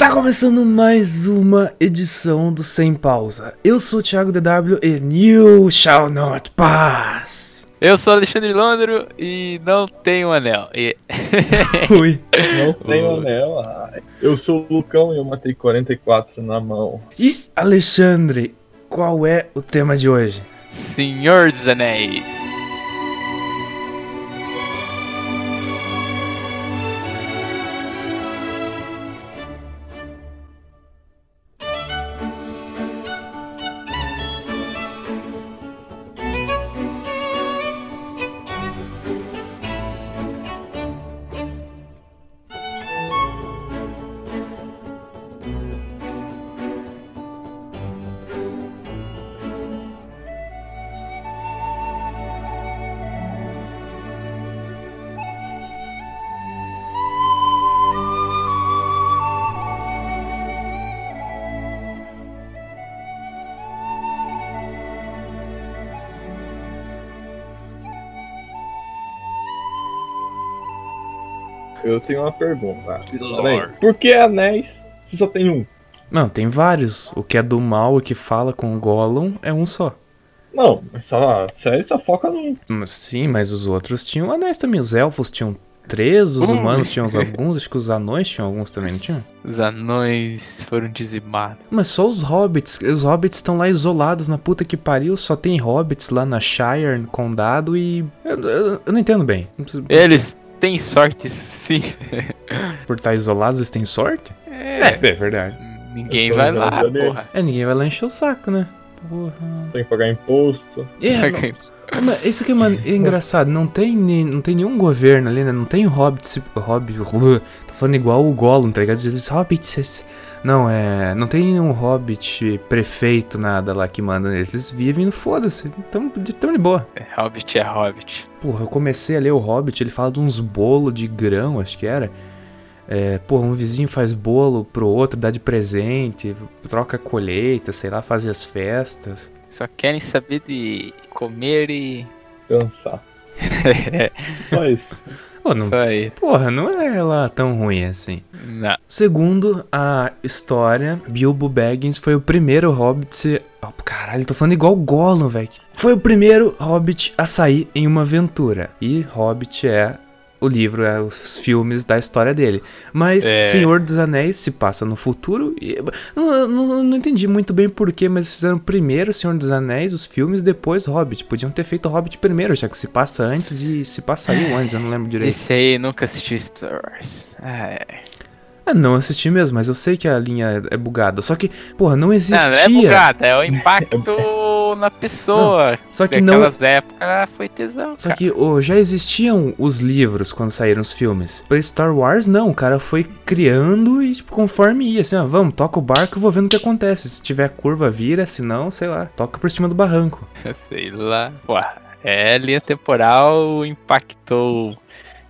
Está começando mais uma edição do Sem Pausa. Eu sou o Thiago DW e You Shall Not Pass. Eu sou Alexandre Londro e não tenho anel. E... Ui. Não tenho anel. Ai. Eu sou o Lucão e eu matei 44 na mão. E Alexandre, qual é o tema de hoje? Senhor dos Anéis. Tenho uma pergunta. Peraí, por que anéis se só tem um? Não, tem vários. O que é do mal e que fala com o Gollum é um só. Não, mas só, a série só foca num. Sim, mas os outros tinham anéis também. Os elfos tinham três, os humanos tinham alguns, acho que os anões tinham alguns também, não tinham? Os anões foram dizimados. Mas só os hobbits. Os hobbits estão lá isolados na puta que pariu. Só tem hobbits lá na Shire, no condado e. Eu, eu- eu não entendo bem. Eles têm sorte sim. Por estar isolados, eles têm sorte? É, é verdade. ninguém vai lá, porra. É, ninguém vai lá encher o saco, né? Porra. Tem que pagar imposto. É, não- mas isso que é, man- é engraçado. Não tem, não tem nenhum governo ali, né? Não tem hobbits. Hobbit. Tô falando igual o Gollum, tá ligado? Diz hobbits. esse- Não, é. Não tem nenhum hobbit prefeito, nada lá que manda neles. Eles vivem no foda-se. Tão, de- tão de boa. É, Hobbit é Hobbit. Porra, eu comecei a ler o Hobbit, ele fala de uns bolos de grão, acho que era. É, porra, um vizinho faz bolo pro outro, dá de presente, troca colheita, sei lá, faz as festas. Só querem saber de comer e. Cansar. Só isso. Pô, não, porra, não é lá tão ruim assim. Não. Segundo a história, Bilbo Baggins foi o primeiro hobbit. Oh, caralho, tô falando igual o Gollum, velho. Foi o primeiro hobbit a sair em uma aventura. E Hobbit é o livro, é os filmes da história dele. Mas É. Senhor dos Anéis se passa no futuro. E, não, não, não entendi muito bem porquê, mas fizeram primeiro Senhor dos Anéis, os filmes, depois Hobbit. Podiam ter feito Hobbit primeiro, já que se passa antes e se passa saiu antes, eu não lembro direito. Esse aí nunca assistiu Star Wars. É. Ah, não assisti mesmo, mas eu sei que a linha é bugada. Só que, porra, não Não, existia. não é bugada, é o impacto na pessoa. Só que não. Naquelas épocas foi tesão. Só cara. que ô, já existiam os livros quando saíram os filmes. Pra Star Wars, não. O cara foi criando e, tipo, conforme ia. Assim, ó, vamos, toca o barco e vou vendo o que acontece. Se tiver curva, vira. Se não, sei lá, toca por cima do barranco. Sei lá. Pô, é, linha temporal impactou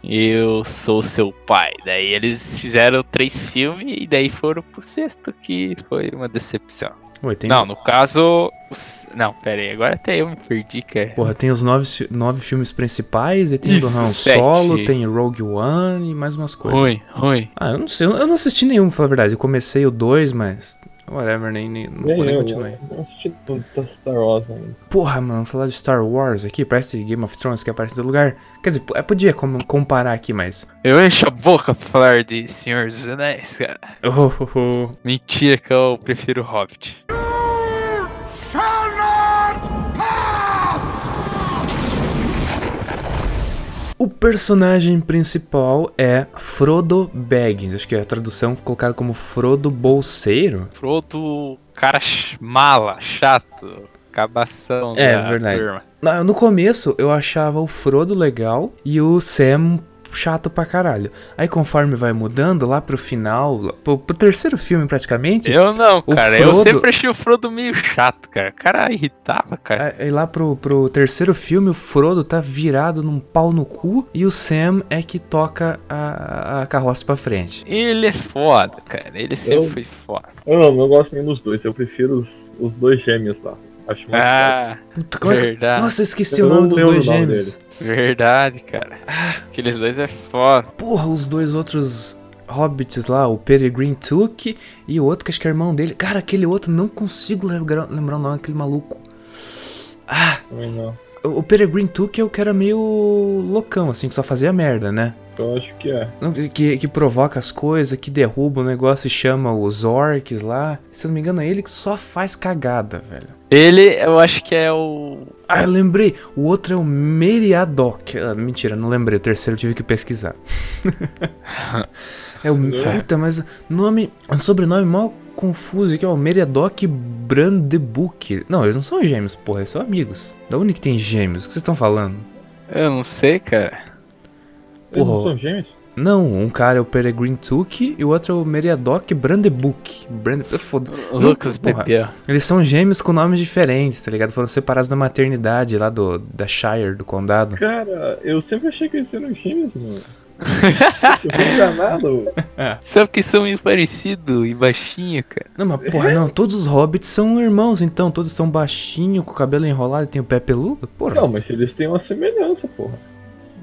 Eu Sou Seu Pai. Daí eles fizeram três filmes e daí foram pro sexto, que foi uma decepção. Ué, tem. Não, no caso. Os... Não, pera aí, agora até eu me perdi, cara. Porra, tem os nove, nove filmes principais, e tem o do Isso, Han. Solo, tem Rogue One e mais umas coisas. Ruim, ruim. Ah, eu não sei, eu não assisti nenhum, pra falar a verdade. Eu comecei o 2, mas. Whatever, nem, nem, não vou nem continuar. não assisti tudo da Star Wars ainda. Porra, mano, falar de Star Wars aqui, parece Game of Thrones que aparece todo lugar. Quer dizer, é, podia com- comparar aqui, mas. Eu encho a boca pra falar de Senhor dos Anéis, cara. Oh, oh, oh. Mentira que eu prefiro Hobbit. O personagem principal é Frodo Baggins. Acho que a tradução colocaram como Frodo Bolseiro. Frodo, cara mala, chato, cabação É, da verdade. turma. No começo eu achava o Frodo legal e o Sam chato pra caralho. Aí conforme vai mudando, lá pro final, pro, pro terceiro filme praticamente, Eu não, O cara. Eu Frodo- sempre achei o Frodo meio chato, cara. O cara irritava, cara. Aí lá pro, pro terceiro filme, o Frodo tá virado num pau no cu e o Sam é que toca a, a carroça pra frente. Ele é foda, cara. Ele sempre Eu- foi foda. Eu não, não gosto nem dos dois, eu prefiro os, os dois gêmeos lá. Acho foda. Ah, Puta, como é. Nossa, eu esqueci Eu o nome não dos dois nome gêmeos. Verdade, cara. Aqueles dois é foda. Porra, os dois outros hobbits lá, o Peregrine Took e o outro que acho que é irmão dele. Cara, aquele outro, não consigo lembrar, lembrar o nome daquele maluco. Ah, não. o Peregrine Took é o que era meio loucão, assim, que só fazia merda, né? Eu acho que é. Não, Que, que provoca as coisas, que derruba o negócio e chama os orcs lá. Se eu não me engano, é ele que só faz cagada, velho. Ele, eu acho que é o. Ah, eu lembrei. O outro é o Meriadoc. Ah, mentira, não lembrei. O terceiro eu tive que pesquisar. é o. Puta, mas nome. Um sobrenome mal confuso aqui, ó. Meriadoc Brandebuck. Não, eles não são gêmeos, porra. Eles são amigos. Da onde que tem gêmeos? O que vocês estão falando? Eu não sei, cara. Eles não Porra. são gêmeos? Não, um cara é o Peregrine Took e o outro é o Meriadoc Brandebuck. Brande... Foda. O Lucas porra. bebeu. Eles são gêmeos com nomes diferentes, tá ligado? Foram separados da maternidade lá do da Shire, do condado. Cara, eu sempre achei que eles eram gêmeos, mano. enganado. Sabe que são meio parecidos e baixinho, cara. Não, mas porra, não, todos os hobbits são irmãos, então. Todos são baixinhos, com o cabelo enrolado e tem o pé peludo? Porra. Não, mas eles têm uma semelhança, porra.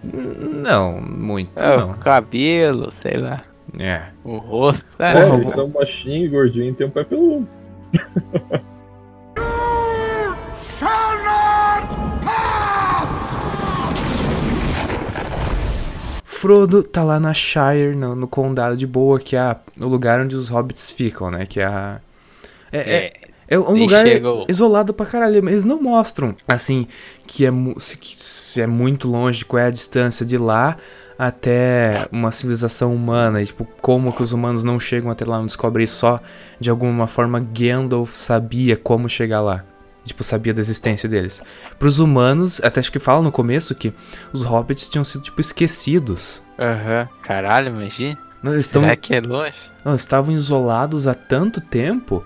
Não, muito, É, o não. cabelo, sei lá. É. O rosto, É, sabe? Porra, eles são baixinhos e gordinhos e tem um pé peludo. Frodo tá lá na Shire, no, no condado de Boa, que é a- o lugar onde os hobbits ficam, né? Que é a. É, é, é um E lugar isolado pra caralho. mas Eles não mostram, assim, que é, que é muito longe, qual é a distância de lá até uma civilização humana. E, tipo, como que os humanos não chegam até lá, não descobrem isso só de alguma forma Gandalf sabia como chegar lá. Tipo, sabia da existência deles. Pros humanos, até acho que fala no começo que os hobbits tinham sido, tipo, esquecidos. Aham. Caralho, imagina. Não, Eles, tão, Será que é longe? não, eles estavam isolados há tanto tempo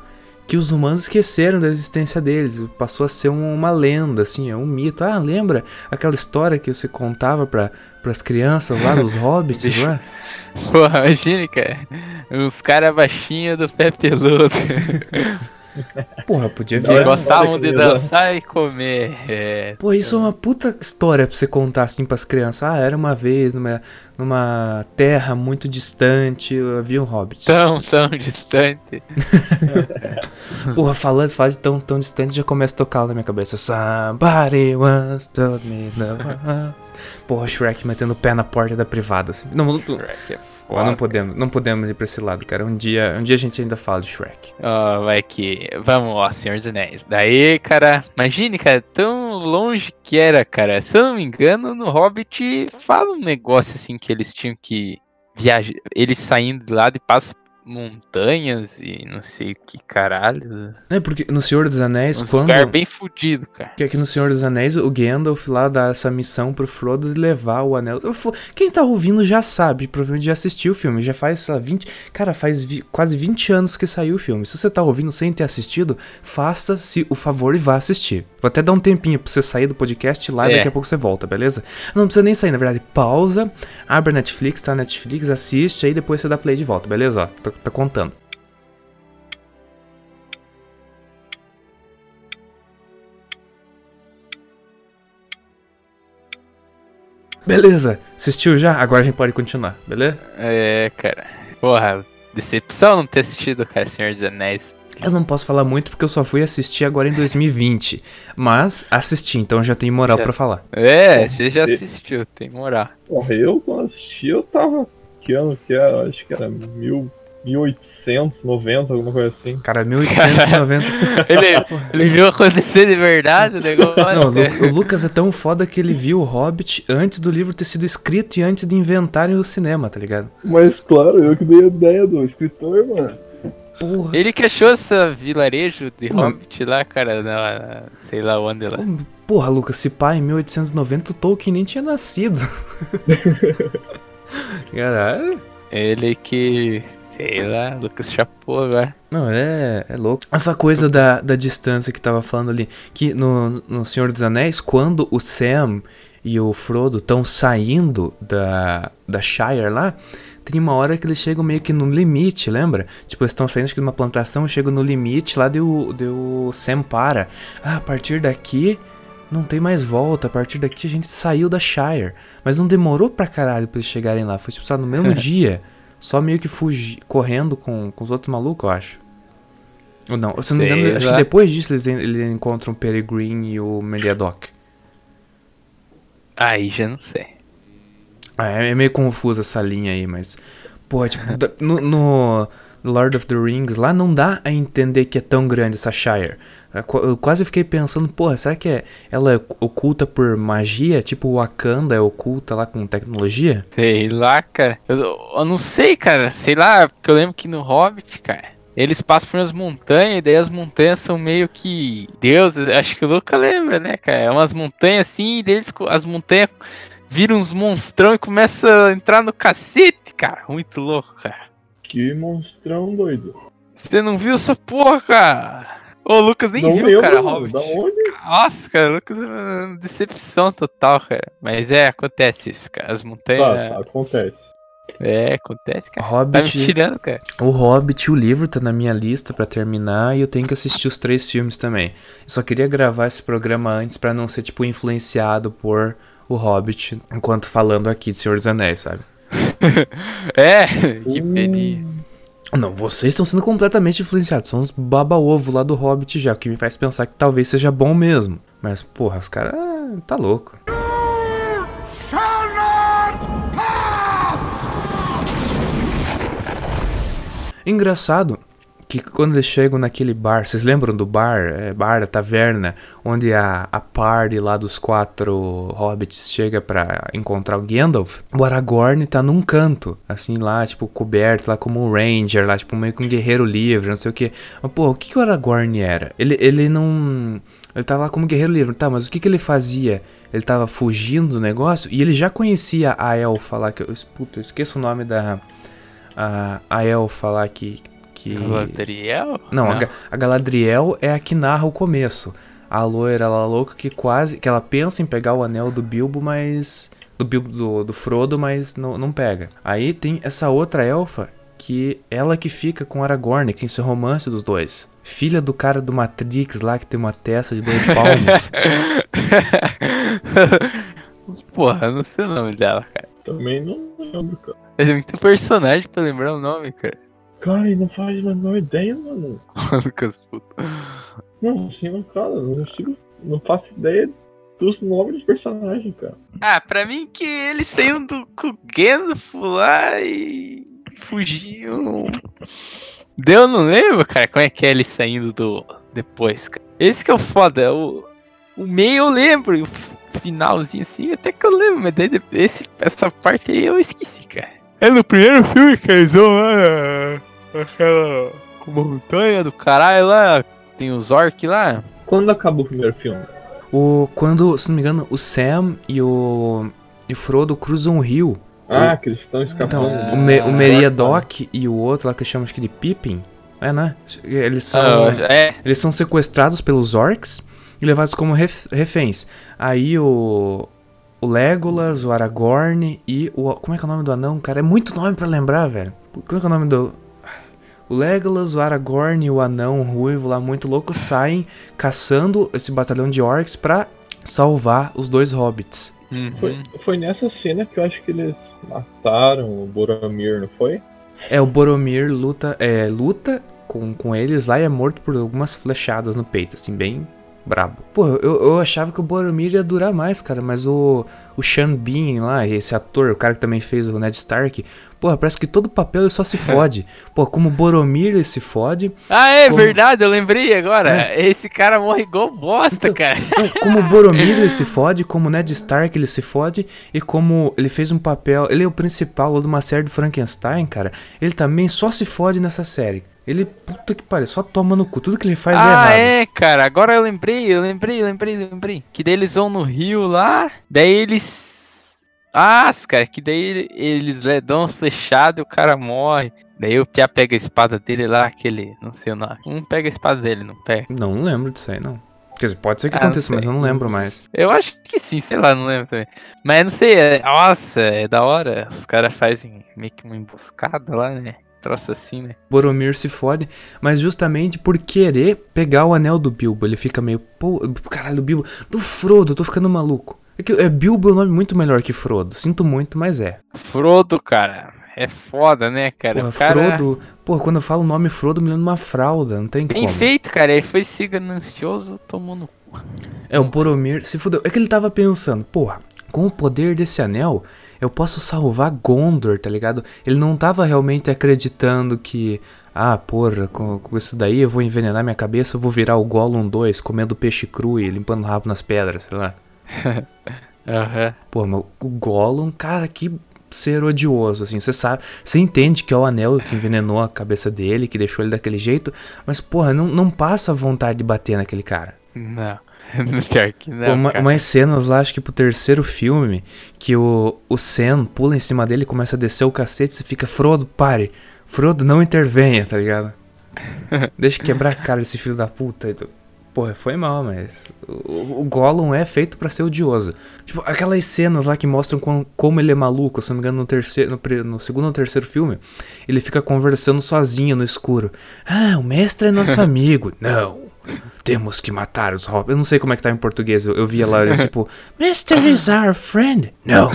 que os humanos esqueceram da existência deles. Passou a ser um- uma lenda, assim, é um mito. Ah, lembra aquela história que você contava para as crianças lá dos hobbits lá? Porra, imagina, cara. Uns caras baixinhos do pé peludo. Porra, podia Não, ver. é- Gostavam de dançar e comer. É. Pô, isso é uma puta história pra você contar assim pras crianças. Ah, era uma vez numa, numa terra muito distante, havia um hobbit. Tão, tão distante. Porra, falando, fala de tão, tão distante, já começa a tocar na minha cabeça. Somebody once told me the once. Porra, Shrek metendo o pé na porta da privada, assim. Não, não, Shrek é Ó, não podemos, não podemos ir pra esse lado, cara. Um dia, um dia a gente ainda fala de Shrek. Ó, vai que. Vamos, ó, Senhor dos Anéis. Daí, cara, imagine, cara, tão longe que era, cara. Se eu não me engano, no Hobbit fala um negócio assim que eles tinham que viajar. Eles saindo de lá de passo montanhas e não sei que caralho. É, porque no Senhor dos Anéis, Um quando. lugar bem fudido, cara. Que aqui no Senhor dos Anéis, o Gandalf lá dá essa missão pro Frodo de levar o anel. Quem tá ouvindo já sabe, provavelmente já assistiu o filme. Já faz sei lá, 20. Cara, faz vi- quase 20 anos que saiu o filme. Se você tá ouvindo sem ter assistido, faça-se o favor e vá assistir. Vou até dar um tempinho pra você sair do podcast lá e É. daqui a pouco você volta, beleza? Não precisa nem sair, na verdade. Pausa, abre a Netflix, tá? Netflix, assiste, aí depois você dá play de volta, beleza? Ó, tá, tá contando. Beleza, assistiu já? Agora a gente pode continuar, beleza? É, cara. Porra, decepção não ter assistido, cara, Senhor dos Anéis. Eu não posso falar muito porque eu só fui assistir agora em 2020. Mas assisti, então já tenho moral Já. pra falar. É, você já e- assistiu, tem moral. Porra, eu quando assisti, eu tava. Que ano que era? Acho que era mil, 1890, alguma coisa assim. Cara, 1890. Ele, ele viu acontecer de verdade o negócio. Não, o Lu- o Lucas é tão foda que ele viu o Hobbit antes do livro ter sido escrito e antes de inventarem o cinema, tá ligado? Mas claro, eu que dei a ideia do escritor, mano. Porra. Ele que achou essa vilarejo de Hum. Hobbit lá, cara, na, na- sei lá onde lá. Porra, Lucas, se pá, em 1890 o Tolkien nem tinha nascido. Caralho. Ele que, sei lá, Lucas chapou agora. Não, é, é louco. Essa coisa da, da distância que tava falando ali. Que no, no Senhor dos Anéis, quando o Sam e o Frodo estão saindo da, da Shire lá, tem uma hora que eles chegam meio que no limite, lembra? Tipo, eles estão saindo acho que de uma plantação, chegam no limite, lá deu, deu Sam para. Ah, a partir daqui não tem mais volta, a partir daqui a gente saiu da Shire. Mas não demorou pra caralho pra eles chegarem lá, foi tipo, só no mesmo dia. Só meio que fugi, correndo com, com os outros malucos, eu acho. Ou não, se não me engano, acho que depois disso eles, eles encontram o Peregrine e o Meliadoc. Aí já não sei. Ah, é é meio confusa essa linha aí, mas. Pô, tipo, no, no Lord of the Rings lá não dá a entender que é tão grande essa Shire. Eu qu- Eu quase fiquei pensando, porra, será que é, ela é oculta por magia? Tipo Wakanda é oculta lá com tecnologia? Sei lá, cara. Eu, eu não sei, cara. Sei lá, porque eu lembro que no Hobbit, cara, eles passam por umas montanhas, e daí as montanhas são meio que deuses. Acho que o Luca lembra, né, cara? É umas montanhas assim, e deles as montanhas viram uns monstrão e começam a entrar no cacete, cara. Muito louco, cara. Que monstrão doido. Você não viu essa porra, cara? Ô, o Lucas nem Não viu, cara, mano. Hobbit. Da onde? Nossa, cara, o Lucas é uma decepção total, cara. Mas é, acontece isso, cara. As montanhas. Tá, tá, acontece. É, acontece, cara. Tá me Hobbit, tirando, cara. o Hobbit, o livro tá na minha lista pra terminar e eu tenho que assistir os três filmes também. Eu só queria gravar esse programa antes pra não ser tipo influenciado por o Hobbit enquanto falando aqui de Senhor dos Anéis, sabe? É, que peninha. Não, vocês estão sendo completamente influenciados. São os baba-ovo lá do Hobbit já, o que me faz pensar que talvez seja bom mesmo. Mas, porra, os caras. tá louco. Engraçado que quando eles chegam naquele bar, vocês lembram do bar, é, bar da taverna, onde a, a party lá dos quatro hobbits chega pra encontrar o Gandalf? O Aragorn tá num canto, assim lá, tipo, coberto lá como um ranger, lá, tipo, meio que um guerreiro livre, não sei o que. Mas, pô, o que, que o Aragorn era? Ele, ele não... Ele tava lá como guerreiro livre, tá, mas o que, que ele fazia? Ele tava fugindo do negócio e ele já conhecia a elfa lá, que eu, puta, eu esqueço o nome da... A, a elfa lá que... que... Galadriel? Não, A, Ga- a Galadriel é a que narra o começo. A loira lá louca que quase. que ela pensa em pegar o anel do Bilbo, mas. Do Bilbo do, do Frodo, mas não, não pega. Aí tem essa outra elfa que ela que fica com Aragorn, que tem esse romance dos dois. Filha do cara do Matrix lá que tem uma testa de dois palmos. Porra, eu não sei o nome dela, cara. Também não lembro, cara. É muito personagem pra lembrar o nome, cara. Cara, e não faz a menor ideia, mano. Lucas, puta. Não, assim, não, cara, não consigo. Não faço ideia dos nomes dos personagens, cara. Ah, pra mim que eles saíram do Gandalf lá e fugiam. Deu, não lembro, cara, como é que é eles saindo do. depois, cara. Esse que é o foda, o, o meio eu lembro, e o finalzinho assim, até que eu lembro, mas daí esse, essa parte aí eu esqueci, cara. É no primeiro filme que eles vão lá naquela montanha do caralho lá, tem os orcs lá. Quando acaba o primeiro filme? o, quando, se não me engano, o Sam e o. E o Frodo cruzam o rio. Ah, que eles estão escapando. Então, o, Me, o Ah, Meriadoc e o outro lá que chama acho que de Pippin. É, né? Eles são. Ah, é, Eles são sequestrados pelos orcs e levados como ref- reféns. Aí o. O Legolas, o Aragorn e o. Como é que é o nome do anão, cara? É muito nome pra lembrar, velho. Como é que é o nome do. O Legolas, o Aragorn e o anão ruivo lá muito louco saem caçando esse batalhão de orcs pra salvar os dois hobbits. Uhum. Foi, foi nessa cena que eu acho que eles mataram o Boromir, não foi? É, o Boromir luta, é, luta com, com eles lá e é morto por algumas flechadas no peito, assim, bem brabo. Pô, eu, eu achava que o Boromir ia durar mais, cara, mas o, o Sean Bean lá, esse ator, o cara que também fez o Ned Stark, pô, parece que todo papel ele só se fode. Pô, como o Boromir ele se fode, Ah, é Como- verdade, eu lembrei agora. Esse cara morre igual bosta, cara. Não, como o Boromir ele se fode, como o Ned Stark ele se fode, e como ele fez um papel. Ele é o principal de uma série do Frankenstein, cara. Ele também só se fode nessa série. Ele, puta que pariu, só toma no cu. Tudo que ele faz é ah, errado. é, cara. Agora eu lembrei, eu lembrei, lembrei, lembrei. Que daí eles vão no rio lá, daí eles. Ah, cara, que daí ele- eles le- dão uma flechada e o cara morre. Daí o Pia pega a espada dele lá, aquele. Não sei o nome. Um pega a espada dele, não pega. Não, não lembro disso aí, não. Quer dizer, pode ser que Ah, aconteça, mas eu não lembro mais. Eu acho que sim, sei lá, não lembro também. Mas não sei, é, nossa, é da hora. Os caras fazem meio que uma emboscada lá, né? Troço assim, né? Boromir se fode, mas justamente por querer pegar o anel do Bilbo. Ele fica meio, pô, caralho, do Bilbo. Do Frodo, eu tô ficando maluco. É que é, Bilbo é um nome muito melhor que Frodo. Sinto muito, mas é. Frodo, cara. é foda, né, cara? Porra, cara... Frodo. Porra, quando eu falo o nome Frodo, me lembra uma fralda, não tem Bem como. feito, cara. Ele foi se ganancioso, tomou no cu. É, o Boromir se fudeu. É que ele tava pensando, porra, com o poder desse anel, eu posso salvar Gondor, tá ligado? Ele não tava realmente acreditando que, ah, porra, com, com isso daí eu vou envenenar minha cabeça, eu vou virar o Gollum 2, comendo peixe cru e limpando o rabo nas pedras, sei lá. Aham. Pô, mas o Gollum, cara, que ser odioso, assim, você sabe, você entende que é o anel que envenenou a cabeça dele, que deixou ele daquele jeito, mas, porra, não, não passa vontade de bater naquele cara. Não. Pior que não. Uma- umas cenas lá, acho que pro terceiro filme, que o, o Sam pula em cima dele, começa a descer o cacete, você fica, Frodo, pare. Frodo, não intervenha, tá ligado? Deixa quebrar a cara desse filho da puta. E tu- Porra, foi mal, mas o, o Gollum é feito pra ser odioso. Tipo, aquelas cenas lá que mostram com- como ele é maluco, se não me engano, no, terceiro, no, no segundo ou terceiro filme, ele fica conversando sozinho no escuro. Ah, o mestre é nosso amigo. Não. Temos que matar os hobbits. Eu não sei como é que tá em português. Eu, eu via lá, eles, tipo, Master is our friend. No.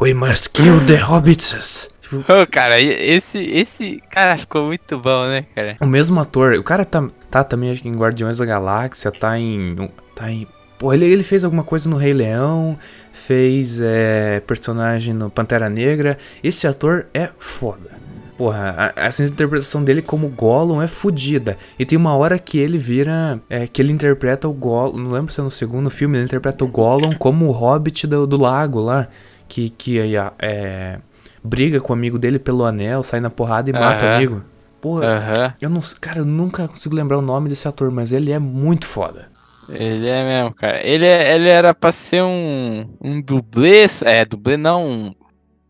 We must kill the hobbits. Ô, cara, esse, esse cara ficou muito bom, né, cara? o mesmo ator, o cara tá, tá também acho que em Guardiões da Galáxia, tá em. Tá em. Pô, ele, ele fez alguma coisa no Rei Leão, fez é, personagem no Pantera Negra. Esse ator é foda. Porra, a- essa interpretação dele como Gollum é fodida. E tem uma hora que ele vira. É, que ele interpreta o Gollum. Não lembro se é no segundo filme, ele interpreta o Gollum como o hobbit do, do lago lá. Que, que é, briga com o amigo dele pelo anel, sai na porrada e mata o Aham. amigo. Porra, Aham. eu não, cara, eu nunca consigo lembrar o nome desse ator, mas ele é muito foda. Ele é mesmo, cara. Ele, é- ele era pra ser um, um dublê. É, dublê não. um-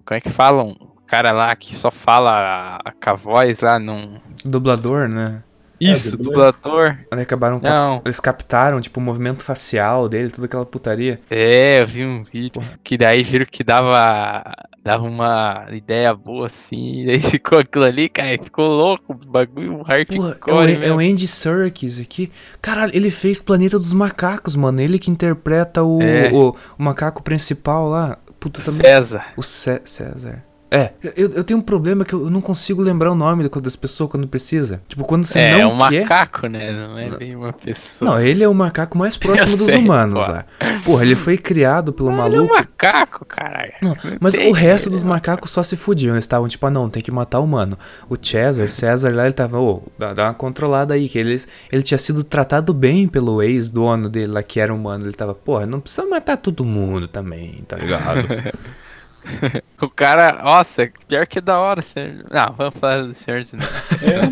Como é que fala? Cara lá que só fala a, com a voz lá num. Dublador, né? Isso, dublê. dublador. Aí acabaram cap- Não. Eles captaram, tipo, o movimento facial dele, toda aquela putaria. É, eu vi um vídeo. Que daí viram que dava. Dava uma ideia boa assim. E daí ficou aquilo ali, cara. Ficou louco. O bagulho Porra, é o, hardcore. é o mesmo. Andy Serkis aqui. Caralho, ele fez Planeta dos Macacos, mano. Ele que interpreta o, É. o, o macaco principal lá. Puta, também. César. O Cé- César. É, eu, eu tenho um problema que eu não consigo lembrar o nome das pessoas quando precisa. Tipo, quando você É, não um quer... macaco, né? Não é bem uma pessoa. Não, ele é o macaco mais próximo Eu dos sei, humanos pô. lá. Porra, ele foi criado pelo Ele é um maluco. macaco, caralho. Não, mas tem, o resto dos é macacos só se fudiam. Eles estavam tipo, ah não, tem que matar o humano. O César, César lá, ele tava, ô, dá, dá uma controlada aí. Que eles, ele tinha sido tratado bem pelo ex-dono dele lá, que era humano. Ele tava, porra, não precisa matar todo mundo também, tá ligado? O cara, nossa, pior que da hora, senhor. Não, vamos falar do Senhor dos Anéis. É,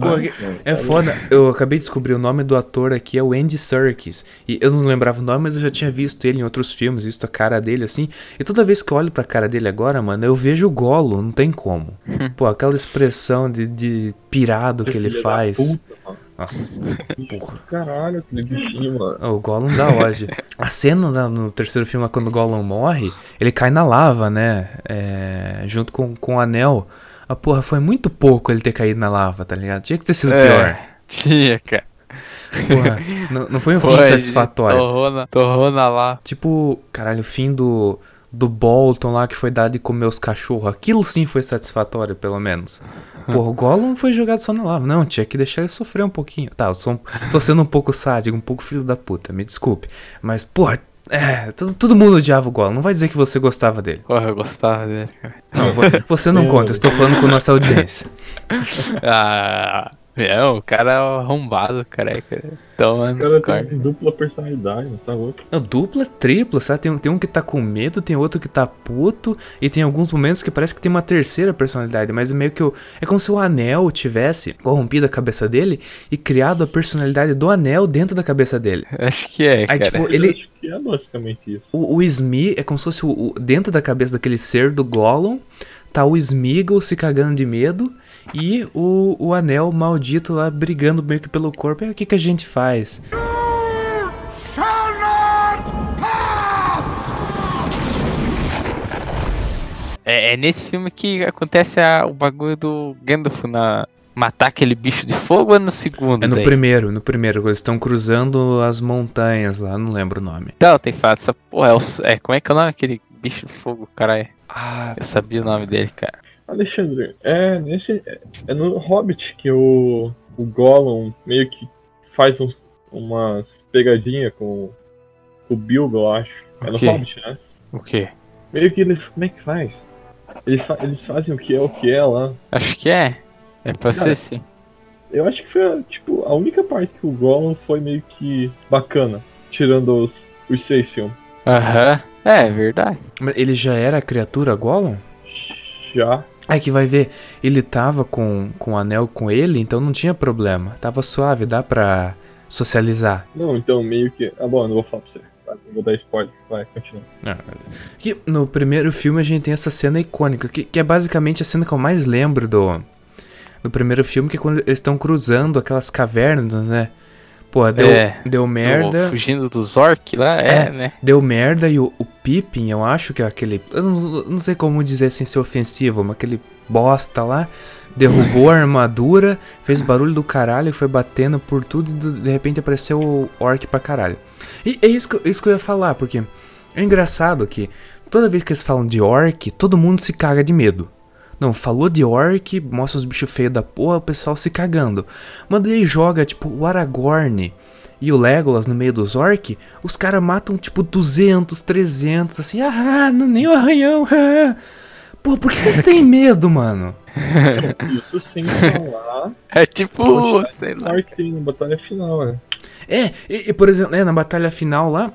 mano. É foda, eu acabei de descobrir o nome do ator aqui, é o Andy Serkis. E eu não lembrava o nome, mas eu já tinha visto ele em outros filmes, visto a cara dele assim. E toda vez que eu olho pra cara dele agora, mano, eu vejo o Golo, não tem como. Pô, aquela expressão de, de pirado que ele faz. Nossa, porra. Caralho, aquele bichinho, mano. O Gollum dá ódio. A cena no terceiro filme, lá, quando o Gollum morre, ele cai na lava, né? É, junto com, com o anel. Ah, porra, foi muito pouco ele ter caído na lava, tá ligado? Tinha que ter sido pior. É, tinha, cara. Porra, não, não foi um fim satisfatório. Torrou na, torrou na lá. Tipo, caralho, o fim do, do Bolton lá que foi dado de comer os cachorros. Aquilo sim foi satisfatório, pelo menos. Porra, o Gollum foi jogado só na lava. Não, tinha que deixar ele sofrer um pouquinho. Tá, eu sou, tô sendo um pouco sádico, um pouco filho da puta, me desculpe. Mas, porra, é, todo, todo mundo odiava o Gollum. Não vai dizer que você gostava dele. Porra, eu gostava dele, cara. Não, vo- você não conta, eu estou falando com nossa audiência. Ah, não, o cara é arrombado, careca. Então, O mano, cara cara. tem dupla personalidade, não tá louco? Não, dupla, tripla, sabe? Tem, tem um que tá com medo, tem outro que tá puto, e tem alguns momentos que parece que tem uma terceira personalidade, mas é meio que o. É como se o anel tivesse corrompido a cabeça dele e criado a personalidade do anel dentro da cabeça dele. Acho que é, Aí, cara. tipo, Eu ele. acho que é basicamente isso. O, o Smee é como se fosse o, o- dentro da cabeça daquele ser do Gollum, tá o Smeagol se cagando de medo e o, o anel maldito lá brigando meio que pelo corpo. E o que, que a gente faz? É, é nesse filme que acontece a- o bagulho do Gandalf na matar aquele bicho de fogo ou é no segundo? É no daí? primeiro, no primeiro, eles estão cruzando as montanhas lá, não lembro o nome. Então, tem fato, essa porra, é, o, é como é que é o nome? Aquele bicho fogo, caralho. Ah, Eu sabia o nome dele, cara. Alexandre, é nesse. É, no Hobbit que o, o Gollum meio que faz uns, umas pegadinhas com, com o Bilbo, eu acho. É no. Hobbit, né? O quê? Meio que eles. Como é que faz? Eles, fa- eles fazem o que é o que é lá. Acho que é. É pra ser Cara, sim. Eu acho que foi, tipo, a única parte que o Gollum foi meio que bacana. Tirando os, os seis filmes. Aham. É, é verdade. mas ele já era a criatura Gollum? Já. É que vai ver, ele tava com, com o anel com ele, então não tinha problema. Tava suave, dá pra socializar. Não, então meio que. Ah, bom, não vou falar pra você. Vou dar spoiler. Vai, continua. Que no primeiro filme a gente tem essa cena icônica, que, que é basicamente a cena que eu mais lembro do, do primeiro filme, que é quando eles estão cruzando aquelas cavernas, né? Pô, deu, É, deu Do- merda. fugindo dos orc lá, é, É. né? Deu merda e o, o Pippin, eu acho que é aquele. Eu não, não sei como dizer sem ser ofensivo, mas aquele bosta lá. Derrubou a armadura, fez barulho do caralho, foi batendo por tudo e de- de repente apareceu o orc pra caralho. E é isso que, isso que eu ia falar, porque é engraçado que toda vez que eles falam de orc, todo mundo se caga de medo. Não, falou de orc, mostra os bichos feios da porra, o pessoal se cagando. Mas daí joga, tipo, o Aragorn e o Legolas no meio dos orc, os caras matam, tipo, 200, 300, assim, ah, não, nem o arranhão, ah. Pô, por que eles têm medo, mano? Isso sem falar. É tipo, sei lá. Batalha final, né? É, e, e, por exemplo, né, na batalha final lá,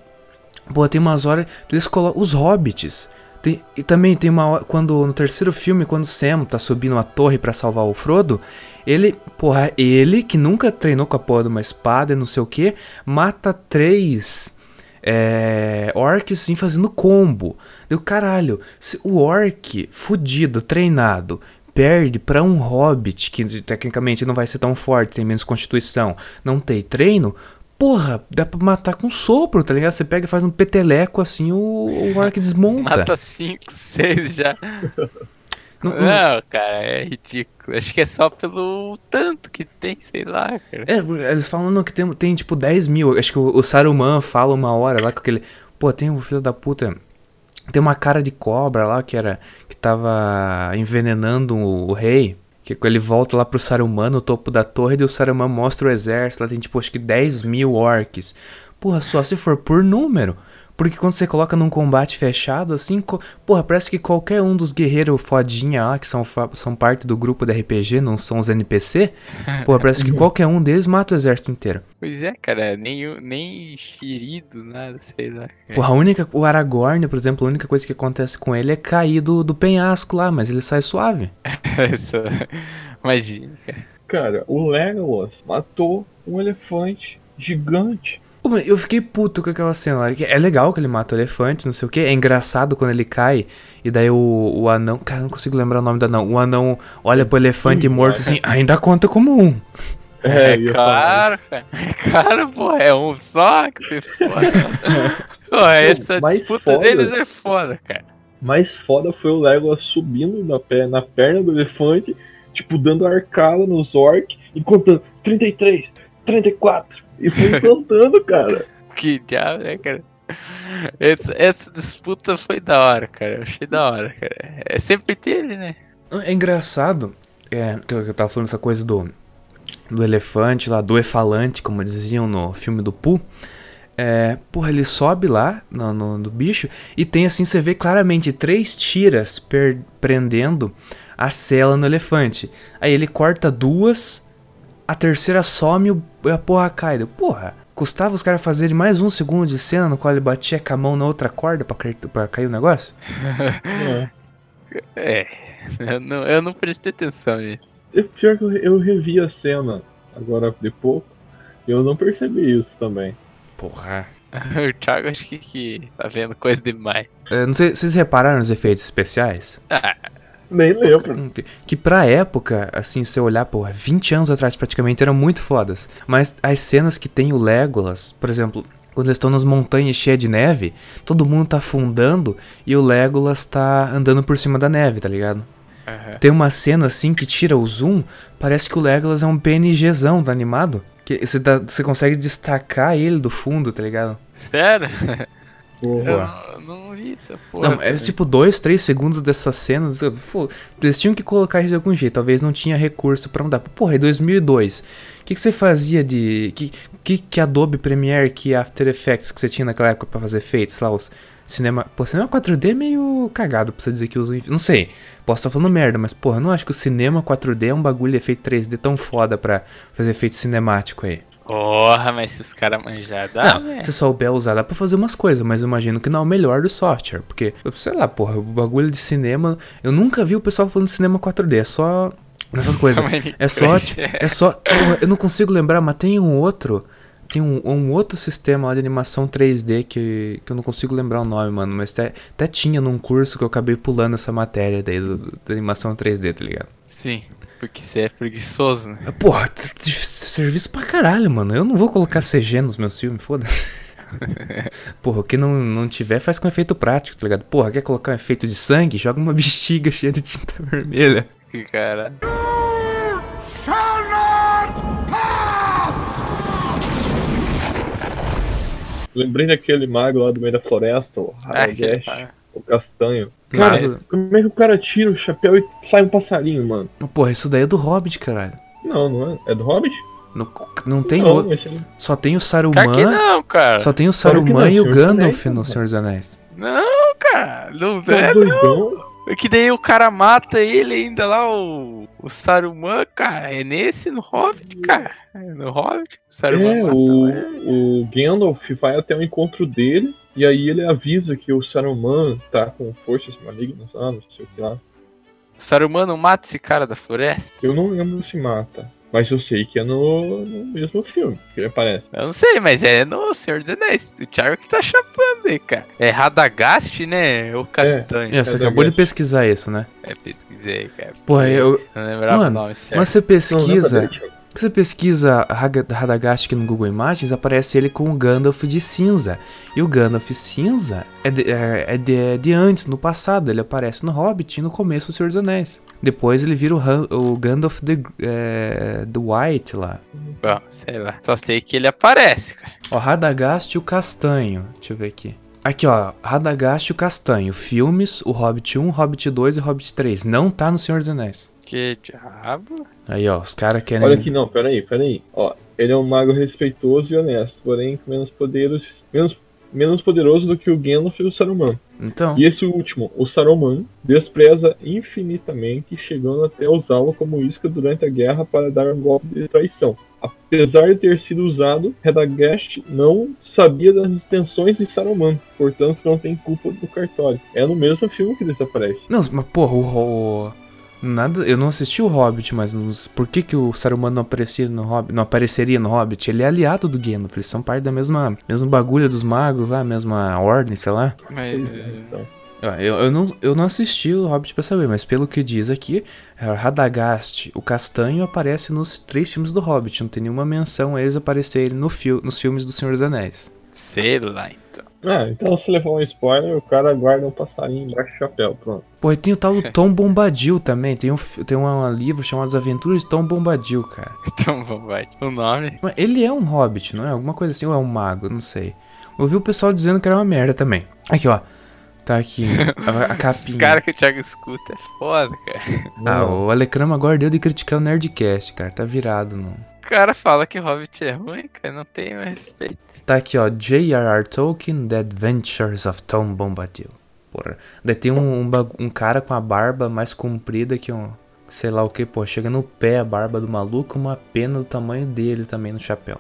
pô, tem umas horas que eles colocam os hobbits. Tem- e também tem uma quando no terceiro filme, quando Sam tá subindo a torre pra salvar o Frodo, ele, porra, ele que nunca treinou com a porra de uma espada e não sei o que, mata três é, orcs assim fazendo combo. Deu caralho, se o orc fudido, treinado, perde pra um hobbit que tecnicamente não vai ser tão forte, tem menos constituição, não tem treino, porra, dá pra matar com sopro, tá ligado? Você pega e faz um peteleco assim, o, o orc desmonta. Mata 5, 6 já. Não- não- Não, cara, é ridículo. Acho que é só pelo tanto que tem, sei lá, cara. É, eles falam não, que tem, tem tipo 10 mil. Acho que o, o Saruman fala uma hora lá com aquele. Pô, tem um filho da puta. Tem uma cara de cobra lá que era. que tava envenenando o, o rei. Que ele volta lá pro Saruman no topo da torre e o Saruman mostra o exército. Lá tem tipo acho que 10 mil orcs. Porra, só se for por número. Porque quando você coloca num combate fechado, assim, co- porra, parece que qualquer um dos guerreiros fodinha lá, que são, são parte do grupo da RPG, não são os NPC, porra, parece que qualquer um deles mata o exército inteiro. Pois é, cara, nem, nem ferido, nada, sei lá. cara. Porra, a única, o Aragorn, por exemplo, a única coisa que acontece com ele é cair do, do penhasco lá, mas ele sai suave. Isso. Imagina, cara. Cara, o Legolas matou um elefante gigante. Mas eu fiquei puto com aquela cena É legal que ele mata o elefante, não sei o que. É engraçado quando ele cai. E daí o, o anão. Cara, eu não consigo lembrar o nome do anão. O anão olha pro elefante morto assim. Ainda conta como um. É, falar claro, cara. É claro, pô, é um só que você foda. pô, essa mais disputa foda- deles é foda, cara. Mais foda foi o Legolas subindo na, pé, na perna do elefante, tipo, dando arcada nos orcs e contando 33, 34. E foi contando, cara. Que diabo, né, cara? Essa, essa disputa foi da hora, cara. Eu achei da hora, cara. É sempre dele, né? É engraçado. É, que eu, que eu tava falando essa coisa do. Do elefante lá, do efalante, como diziam no filme do Pooh. É, porra, ele sobe lá no, no, no bicho e tem assim, você vê claramente três tiras per- prendendo a cela no elefante. Aí ele corta duas, a terceira some o- a porra cai. Eu, Porra, custava os caras fazerem mais um segundo de cena no qual ele batia com a mão na outra corda pra, cair- pra cair o negócio? É. É. Eu não, eu não prestei atenção nisso. É pior que eu, eu revi a cena agora de pouco e eu não percebi isso também. Porra. O Thiago acho que, que tá vendo coisa demais. É, não sei, vocês repararam nos efeitos especiais? Ah, Nem lembro. Que, que pra época, assim, se eu olhar, porra, 20 anos atrás praticamente, eram muito fodas. Mas as cenas que tem o Legolas, por exemplo, quando eles estão nas montanhas cheias de neve, todo mundo tá afundando e o Legolas tá andando por cima da neve, tá ligado? aham. Tem uma cena assim que tira o zoom, parece que o Legolas é um PNGzão, tá animado? Que você, dá- você consegue destacar ele do fundo, tá ligado? Sério? Eu Porra. não, não vi essa porra. Não, é tipo dois, três segundos dessas cenas. Pô, eles tinham que colocar isso de algum jeito. Talvez não tinha recurso pra mudar. Porra, é 2002. O que, que você fazia de. Que, que, que Adobe Premiere, que After Effects que você tinha naquela época pra fazer efeitos lá? Os cinema. Pô, cinema 4D é meio cagado pra você dizer que usa. Não sei. Posso estar falando merda, mas porra, eu não acho que o cinema 4D é um bagulho de efeito 3D tão foda pra fazer efeito cinemático aí. Porra, mas se os caras manjaram, dá, Não, né? se souber usar dá pra fazer umas coisas, mas eu imagino que não é o melhor do software. Porque, sei lá, porra, o bagulho de cinema. Eu nunca vi o pessoal falando de cinema 4D, é só. Nessas coisas. É só. É só. porra, eu não consigo lembrar, mas tem um outro. Tem um, um outro sistema lá de animação 3D que, que eu não consigo lembrar o nome, mano. Mas até, até tinha num curso que eu acabei pulando essa matéria daí do, da animação 3D, tá ligado? Sim, porque você é preguiçoso, né? Porra, t- t- serviço pra caralho, mano. Eu não vou colocar CG nos meus filmes, foda-se. Porra, o que não, não tiver faz com efeito prático, tá ligado? Porra, quer colocar um efeito de sangue? Joga uma bexiga cheia de tinta vermelha. Que cara. Lembrei daquele mago lá do meio da floresta, o Ah, cara. O castanho. Cara, Mas- como é que o cara tira o chapéu e sai um passarinho, mano? Porra, isso daí é do Hobbit, caralho. Não, não é. É do Hobbit? Não, não tem não, outro. esse Só tem o Claro que Saruman. não, cara. Só tem o Claro Saruman não, e o Gandalf Anéis, no não, Senhor dos Anéis. Não, cara. Não Tá é, doidão? É que daí o cara mata ele ainda lá, o, o Saruman, cara. É nesse, no Hobbit, cara. É no Hobbit. O Saruman É, mata o, ele. o Gandalf vai até o encontro dele e aí ele avisa que o Saruman tá com forças malignas, ah, não sei o que lá. O Saruman não mata esse cara da floresta? Eu não lembro se mata, mas eu sei que é no, no mesmo filme que ele aparece. Eu não sei, mas é no Senhor dos Anéis. O Thiago que tá chapando aí, cara. É Radagast, né? O Castanho. É, você É, acabou de pesquisar isso, né? É, pesquisei, cara. Porra, eu. Não lembrava Mano, o nome certo. Mas você Não, pesquisa. não Dagat. Você pesquisa Radagast aqui no Google Imagens, aparece ele com o Gandalf de cinza. E o Gandalf cinza é de, é, é de, é de antes, no passado. Ele aparece no Hobbit e no começo do Senhor dos Anéis. Depois ele vira o, Han- o Gandalf the, é, the White lá. Bom, sei lá. Só sei que ele aparece, cara. Ó, Radagast e o Castanho. Deixa eu ver aqui. Aqui, ó. Radagast e o Castanho. Filmes, o Hobbit 1, Hobbit 2 e Hobbit 3. Não tá no Senhor dos Anéis. Que diabo? Aí, ó. Os caras querem... Olha aqui, não, peraí, peraí. Ó, ele é um mago respeitoso e honesto, porém menos poderoso, menos, menos poderoso do que o Gandalf e o Saruman. Então... E esse último, o Saruman, despreza infinitamente, chegando até usá-lo como isca durante a guerra para dar um golpe de traição. Apesar de ter sido usado, Radagast não sabia das intenções de Saruman, portanto não tem culpa do cartório. É no mesmo filme que desaparece. Não, mas porra, o, o- Nada, eu não assisti o Hobbit, mas nos- por que, que o Saruman não aparecia no Hobbit, não apareceria no Hobbit? Ele é aliado do Gandalf, eles são parte da mesma, mesmo bagulho dos magos lá, mesma ordem, sei lá. Mas. É, então. Eu, eu, eu não, eu não assisti o Hobbit pra saber, mas pelo que diz aqui, é, Radagast, o Castanho, aparece nos três filmes do Hobbit, não tem nenhuma menção a eles aparecerem no fil nos filmes do Senhor dos Anéis. Sei lá, então. Ah, então se levar um spoiler, o cara guarda um passarinho embaixo do chapéu, pronto. Pô, e tem o tal do Tom Bombadil também, tem um, tem um livro chamado As Aventuras de Tom Bombadil, cara. Vamos, vai. O nome. Mas ele é um hobbit, não é? Alguma coisa assim, ou é um mago, não sei. Eu vi o pessoal dizendo que era uma merda também. Aqui, ó. Tá aqui, a, a Os capinha. caras que o Thiago escuta é foda, cara. Ah, o Alecrama agora deu de criticar o Nerdcast, cara. Tá virado, não. O cara fala que Hobbit é ruim, cara. Não tem mais respeito. Tá aqui, ó. J.R.R. Tolkien, The Adventures of Tom Bombadil. Porra. Daí tem um, um, um cara com a barba mais comprida que um. Sei lá o que, pô. Chega no pé a barba do maluco, uma pena do tamanho dele também no chapéu.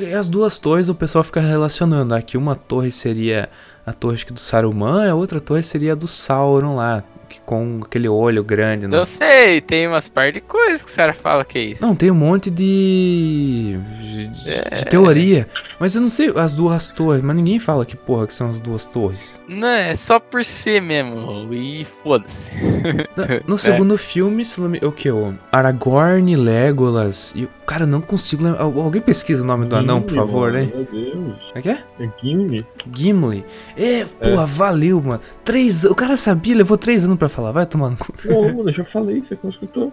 E As duas torres o pessoal fica relacionando. Aqui uma torre seria a torre do Saruman, a outra torre seria a do Sauron lá. Que com aquele olho grande. no- Eu sei, tem umas par de coisas que os caras falam que é isso. Não, tem um monte de. de, de É. teoria. Mas eu não sei as duas torres, mas ninguém fala que porra que são as duas torres. Não, é só por ser mesmo. E foda-se. Na- No segundo filme, se não me- o que? O Aragorn, Legolas e. Cara, eu não consigo lembrar. Al- Alguém pesquisa o nome do anão, por Gimli, favor, mano, hein? Meu Deus. É que é? É Gimli. Gimli. É, porra, valeu, mano. Três O cara sabia, levou três anos pra falar. Vai tomar no cu. Não, mano, eu já falei, você não escutou.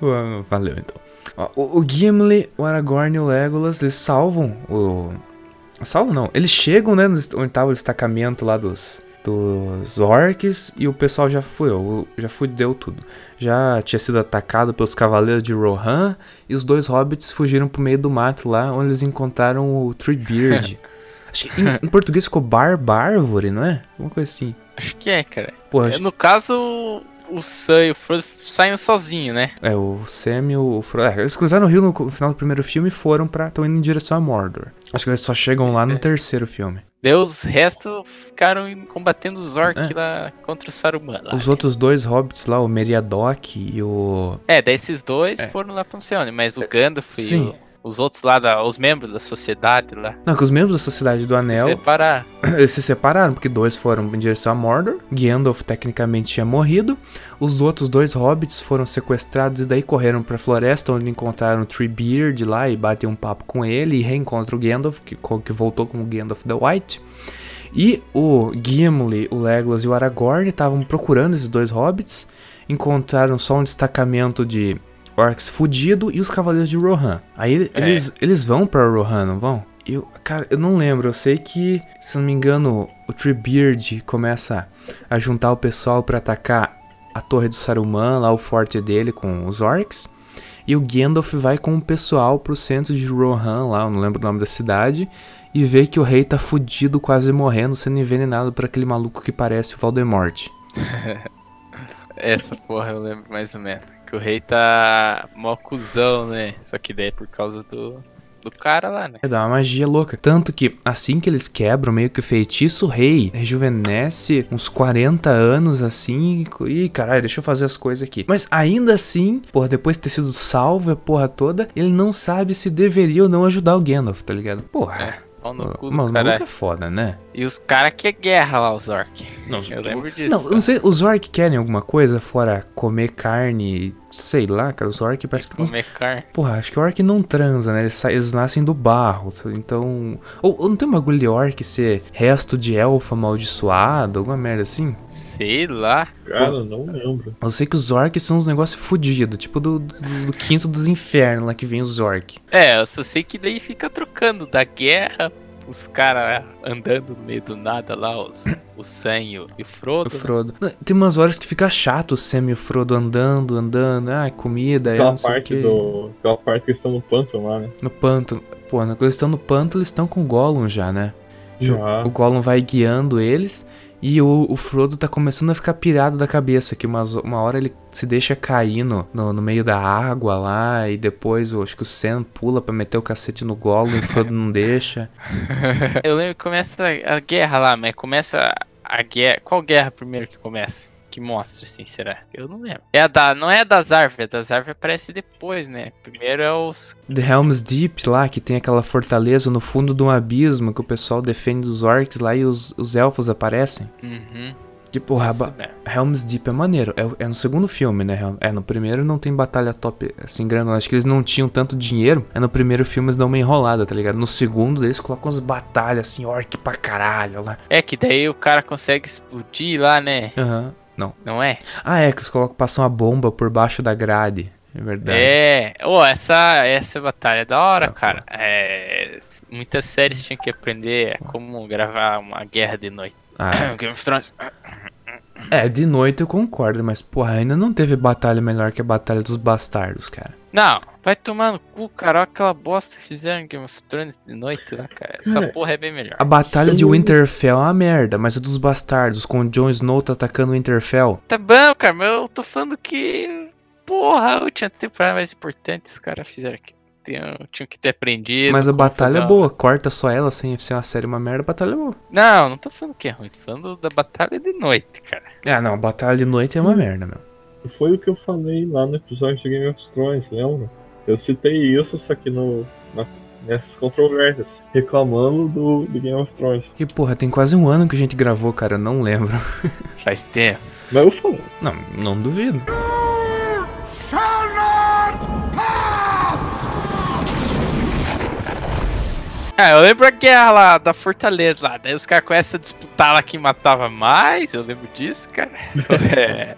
Valeu, então. Ó, o, o Gimli, o Aragorn e o Legolas, eles salvam o... Salvam não, eles chegam, né, onde tava o destacamento lá dos, dos orcs e o pessoal já foi, já fudeu tudo. Já tinha sido atacado pelos cavaleiros de Rohan e os dois hobbits fugiram pro meio do mato lá, onde eles encontraram o Treebeard. Acho que em, em português ficou Bar Bárvore, não é? Alguma coisa assim. Acho que é, cara. Pô, É, acho- No caso, o Sam e o Frodo saem sozinhos, né? É, o Sam e o Frodo. É, eles cruzaram o rio no final do primeiro filme e foram pra. estão indo em direção a Mordor. Acho que eles só chegam lá no É. terceiro filme. Os restos ficaram combatendo os orcs É. lá contra o Saruman. Lá. Os outros dois hobbits lá, o Meriadoc e o. É, daí esses dois É. foram lá pra Alcione, mas o Gandalf e Sim. o- os outros lá, da- os membros da sociedade lá, Não, que os membros da Sociedade do se Anel separaram. eles se separaram, porque dois foram em direção a Mordor. Gandalf tecnicamente tinha morrido. Os outros dois hobbits foram sequestrados e daí correram pra floresta, onde encontraram o Treebeard lá e batem um papo com ele e reencontram o Gandalf, que, que voltou como Gandalf the White. E o Gimli, o Legolas e o Aragorn estavam procurando esses dois hobbits. Encontraram só um destacamento de orcs fudido e os cavaleiros de Rohan. Aí É. eles, eles vão pra Rohan, não vão? Eu, cara, eu não lembro. Eu sei que, se não me engano, o Treebeard começa a juntar o pessoal pra atacar a torre do Saruman, lá o forte dele com os orcs. E o Gandalf vai com o pessoal pro centro de Rohan, lá, eu não lembro o nome da cidade, e vê que o rei tá fudido, quase morrendo, sendo envenenado por aquele maluco que parece o Voldemort. Essa porra eu lembro mais ou menos. Que o rei tá mó cuzão, né? Só que daí é por causa do, do cara lá, né? É, dá uma magia louca. Tanto que, assim que eles quebram meio que o feitiço, o rei rejuvenesce uns 40 anos assim. E, caralho, deixa eu fazer as coisas aqui. Mas ainda assim, porra, depois de ter sido salvo a porra toda, ele não sabe se deveria ou não ajudar o Gandalf, tá ligado? Porra. É, pau no cu do caralho. é foda, né? E os caras que é guerra lá, os orcs. Não, Eu lembro disso. Não, não sei, os orcs querem alguma coisa fora comer carne, sei lá, cara, os orcs parece que... Comer carne. Porra, acho que o orc não transa, né? Eles, sa- eles nascem do barro, então... Ou, ou não tem um bagulho de orc ser resto de elfo amaldiçoado, alguma merda assim? Sei lá. Cara, não lembro. Eu sei que os orcs são uns negócios fodidos, tipo do, do, do quinto dos infernos lá que vem os orcs. É, eu só sei que daí fica trocando da guerra, os caras andando no meio do nada lá, os, o Sam e o, Frodo. O Frodo. Não, Tem umas horas que fica chato o Sam e o Frodo andando, andando, ah, comida, é, Aquela não sei o parte quê. do. Aquela parte que eles estão no pântano lá, né? No pântano. Pô, quando eles estão no pântano, eles estão com o Gollum já, né? Já. O Gollum vai guiando eles e o, o Frodo tá começando a ficar pirado da cabeça, que umas- uma hora ele se deixa cair no, no, meio da água lá e depois eu acho que o Sam pula pra meter o cacete no Gollum e o Frodo não deixa. Eu lembro que começa a guerra lá, mas começa a guerra. Qual guerra primeiro que começa? Que mostra, assim, será? Eu não lembro. É a da. Não é a das árvores, a das árvores aparece depois, né? Primeiro é os. The Helm's Deep lá, que tem aquela fortaleza no fundo de um abismo que o pessoal defende dos orcs lá e os, os elfos aparecem. Uhum. Que porra, isso ba- mesmo. Helm's Deep é maneiro. É, é no segundo filme, né? É, no primeiro não tem batalha top assim grande. Acho que eles não tinham tanto dinheiro. É no primeiro filme eles dão uma enrolada, tá ligado? No segundo eles colocam as batalhas assim, orc pra caralho lá. É que daí o cara consegue explodir lá, né? Aham. Não. Não é? Ah, é, que eles colocam, passam a bomba por baixo da grade. É verdade. É. Ô, essa, essa batalha é da hora, cara. É, muitas séries tinham que aprender como gravar uma guerra de noite. Ah, Game of Thrones. É, de noite eu concordo, mas porra, ainda não teve batalha melhor que a Batalha dos Bastardos, cara. Não, vai tomar no cu, cara. Olha aquela bosta que fizeram em Game of Thrones de noite lá, cara. Essa Cara, porra é bem melhor. A Batalha de. Winterfell é uma merda, mas a dos Bastardos, com o Jon Snow tá atacando Winterfell. Tá bom, cara, mas eu tô falando que. Porra, a última temporada mais importante os caras fizeram aqui. Tinham, tinham que ter aprendido. Mas a batalha é boa, corta só ela sem ser uma série uma merda, a batalha é boa. Não, não tô falando que é ruim, tô falando da batalha de noite, cara. Ah, não, batalha de noite é uma merda, meu. Foi o que eu falei lá no episódio de Game of Thrones, lembra? Eu citei isso, só que no, na- nessas controvérsias, reclamando do, do Game of Thrones. E porra, tem quase um ano que a gente gravou, cara, eu não lembro. Faz tempo. Mas eu falei, Não, não duvido. Ah, eu lembro a guerra lá da Fortaleza lá. Daí os caras começam a disputar lá quem matava mais. Eu lembro disso, cara. É.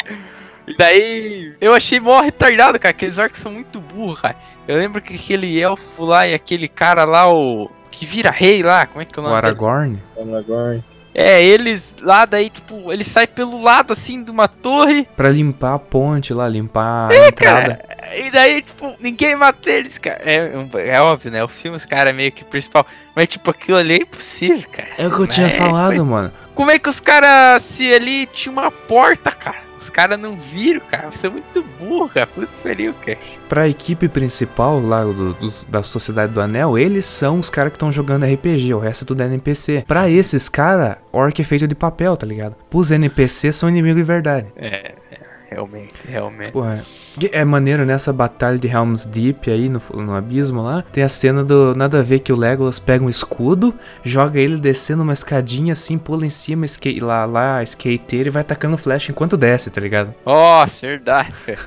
E daí eu achei mó retardado, cara. Aqueles orcs são muito burros, cara. Eu lembro que aquele elfo lá e aquele cara lá, o. Que vira rei lá, como é que é o O nome? dele? Aragorn. Aragorn. É, eles lá daí, tipo, ele sai pelo lado assim de uma torre. Pra limpar a ponte lá, limpar a entrada. E daí, tipo, ninguém mata eles, cara. É, é óbvio, né? O filme, os caras meio que principal. Mas, tipo, aquilo ali é impossível, cara. É o que eu tinha É, falado, foi- mano. Como é que os caras, se ali tinha uma porta, cara? Os caras não viram, cara. Você é muito burro, cara. Muito feliz, cara. Pra equipe principal lá do- dos- da Sociedade do Anel, eles são os caras que estão jogando RPG, o resto é tudo NPC. Pra esses caras, orc é feito de papel, tá ligado? Pros NPC são inimigo de verdade. É, realmente, realmente. Porra, é- maneiro nessa batalha de Helm's Deep aí no, no abismo lá. Tem a cena do nada a ver que o Legolas pega um escudo, joga ele descendo uma escadinha assim, pula em cima, skate, lá, lá, skateira e vai tacando flecha enquanto desce, tá ligado? Nossa, verdade, cara.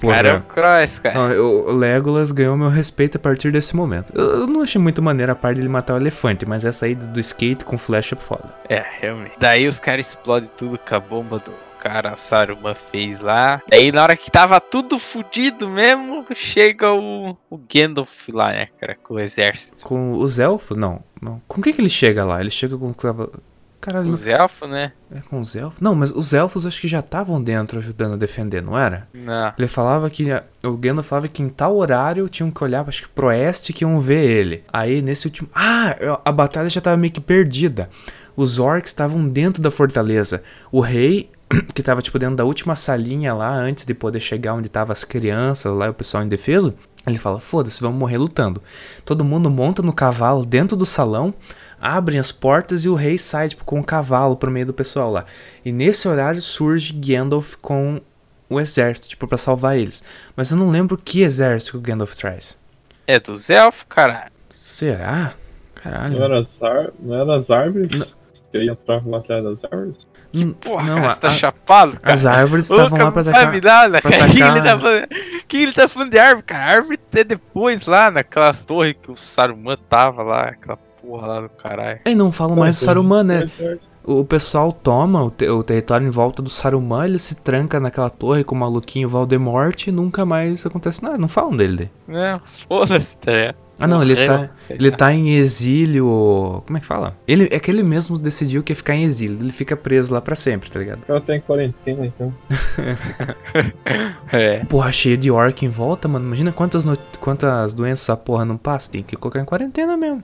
Porra. cara é o Cross, cara. Não, o Legolas ganhou meu respeito a partir desse momento. Eu, eu não achei muito maneiro a parte dele matar o elefante, mas essa aí do, do skate com flecha é foda. É, realmente. Daí os caras explodem tudo com a bomba do cara Saruman fez lá. Daí na hora que tava tudo fudido mesmo, chega o, o Gandalf lá, né, cara, com o exército. Com os elfos? Não, não. Com o que que ele chega lá? Ele chega com... Caralho, Os elfos, né? É com os elfos? Não, mas os elfos acho que já estavam dentro ajudando a defender, não era? Não. Ele falava que. O Gandalf falava que em tal horário tinham que olhar, acho que pro oeste que iam ver ele. Aí nesse último. Ah! A batalha já tava meio que perdida. Os orcs estavam dentro da fortaleza. O rei, que tava tipo dentro da última salinha lá, antes de poder chegar onde tava as crianças lá e o pessoal indefeso. Ele fala: foda-se, vamos morrer lutando. Todo mundo monta no cavalo dentro do salão abrem as portas e o rei sai tipo, com o cavalo pro meio do pessoal lá. E nesse horário surge Gandalf com o exército, tipo, pra salvar eles. Mas eu não lembro que exército que o Gandalf traz. É dos elfos, caralho. Será? Não Caralho. era as, ar... não era as árvores? Não. Que ia entrar lá atrás das árvores? Hum, Porra, não, cara, a- você tá a- chapado, cara. as árvores estavam lá pra não atacar. sabe nada, cara. O que ele tá falando? Que ele tá falando de árvore, cara? A árvore é depois lá, naquela torre que o Saruman tava lá, aquela porra lá do caralho. E não falam mais do Saruman, né? É, O pessoal toma o, te- o território em volta do Saruman, ele se tranca naquela torre com o maluquinho Voldemort e nunca mais acontece nada. Não falam dele. Não, foda-se, tá ligado? Ah, não, ele tá, ele tá em exílio. Como é que fala? Ele é que ele mesmo decidiu que ia ficar em exílio. Ele fica preso lá pra sempre, tá ligado? Tá em quarentena, então. É. Porra, cheio de orc em volta, mano. Imagina quantas, no- quantas doenças essa porra não passa. Tem que colocar em quarentena mesmo.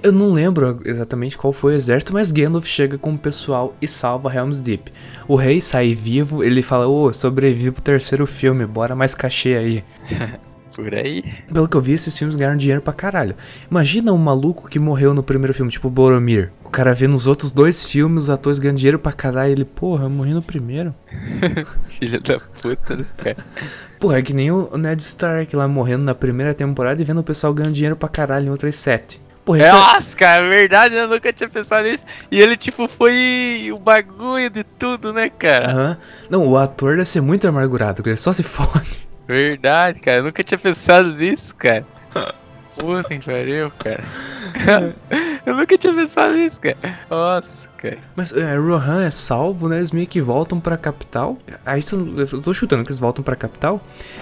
Eu não lembro exatamente qual foi o exército, mas Gandalf chega com o pessoal e salva Helm's Deep. O rei sai vivo, ele fala: Ô, sobrevivi pro terceiro filme, bora mais cachê aí. Por aí. Pelo que eu vi, esses filmes ganharam dinheiro pra caralho. Imagina um maluco que morreu no primeiro filme, tipo Boromir. O cara vê nos outros dois filmes os atores ganhando dinheiro pra caralho e ele, porra, eu morri no primeiro. Filho da puta, né, cara? Porra, é que nem o Ned Stark lá morrendo na primeira temporada e vendo o pessoal ganhando dinheiro pra caralho em outras sete. Porra, é... Nossa, cara, é verdade, eu nunca tinha pensado nisso. E ele, tipo, foi o bagulho de tudo, né, cara? Aham. Não, o ator deve ser muito amargurado, ele só se fode. Verdade, cara, eu nunca tinha pensado nisso, cara. Puta que pariu, cara. eu nunca tinha pensado nisso, cara. Nossa, Mas é, Rohan é salvo, né? Eles meio que voltam pra capital. Aí isso, eu tô chutando que eles voltam pra capital.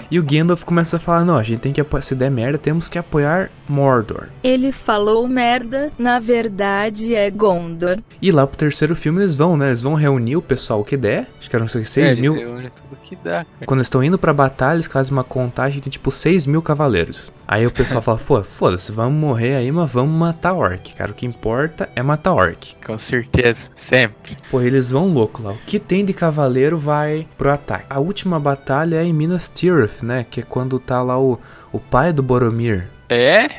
E o Gandalf começa a falar: não, a gente tem que apoiar. Se der merda, temos que apoiar Mordor. Ele falou merda, na verdade é Gondor. E lá pro terceiro filme eles vão, né? Eles vão reunir o pessoal que der. Acho que eram 6 É, eles mil. tudo que dá, cara. Quando eles estão indo pra batalha, eles fazem uma contagem de tipo 6 mil cavaleiros. Aí o pessoal fala, pô, foda-se, vamos morrer aí, mas vamos matar orc, cara. O que importa é matar orc. Com certeza, sempre. Pô, eles vão louco lá. O que tem de cavaleiro vai pro ataque. A última batalha é em Minas Tirith, né? Que é quando tá lá o, o pai do Boromir. É?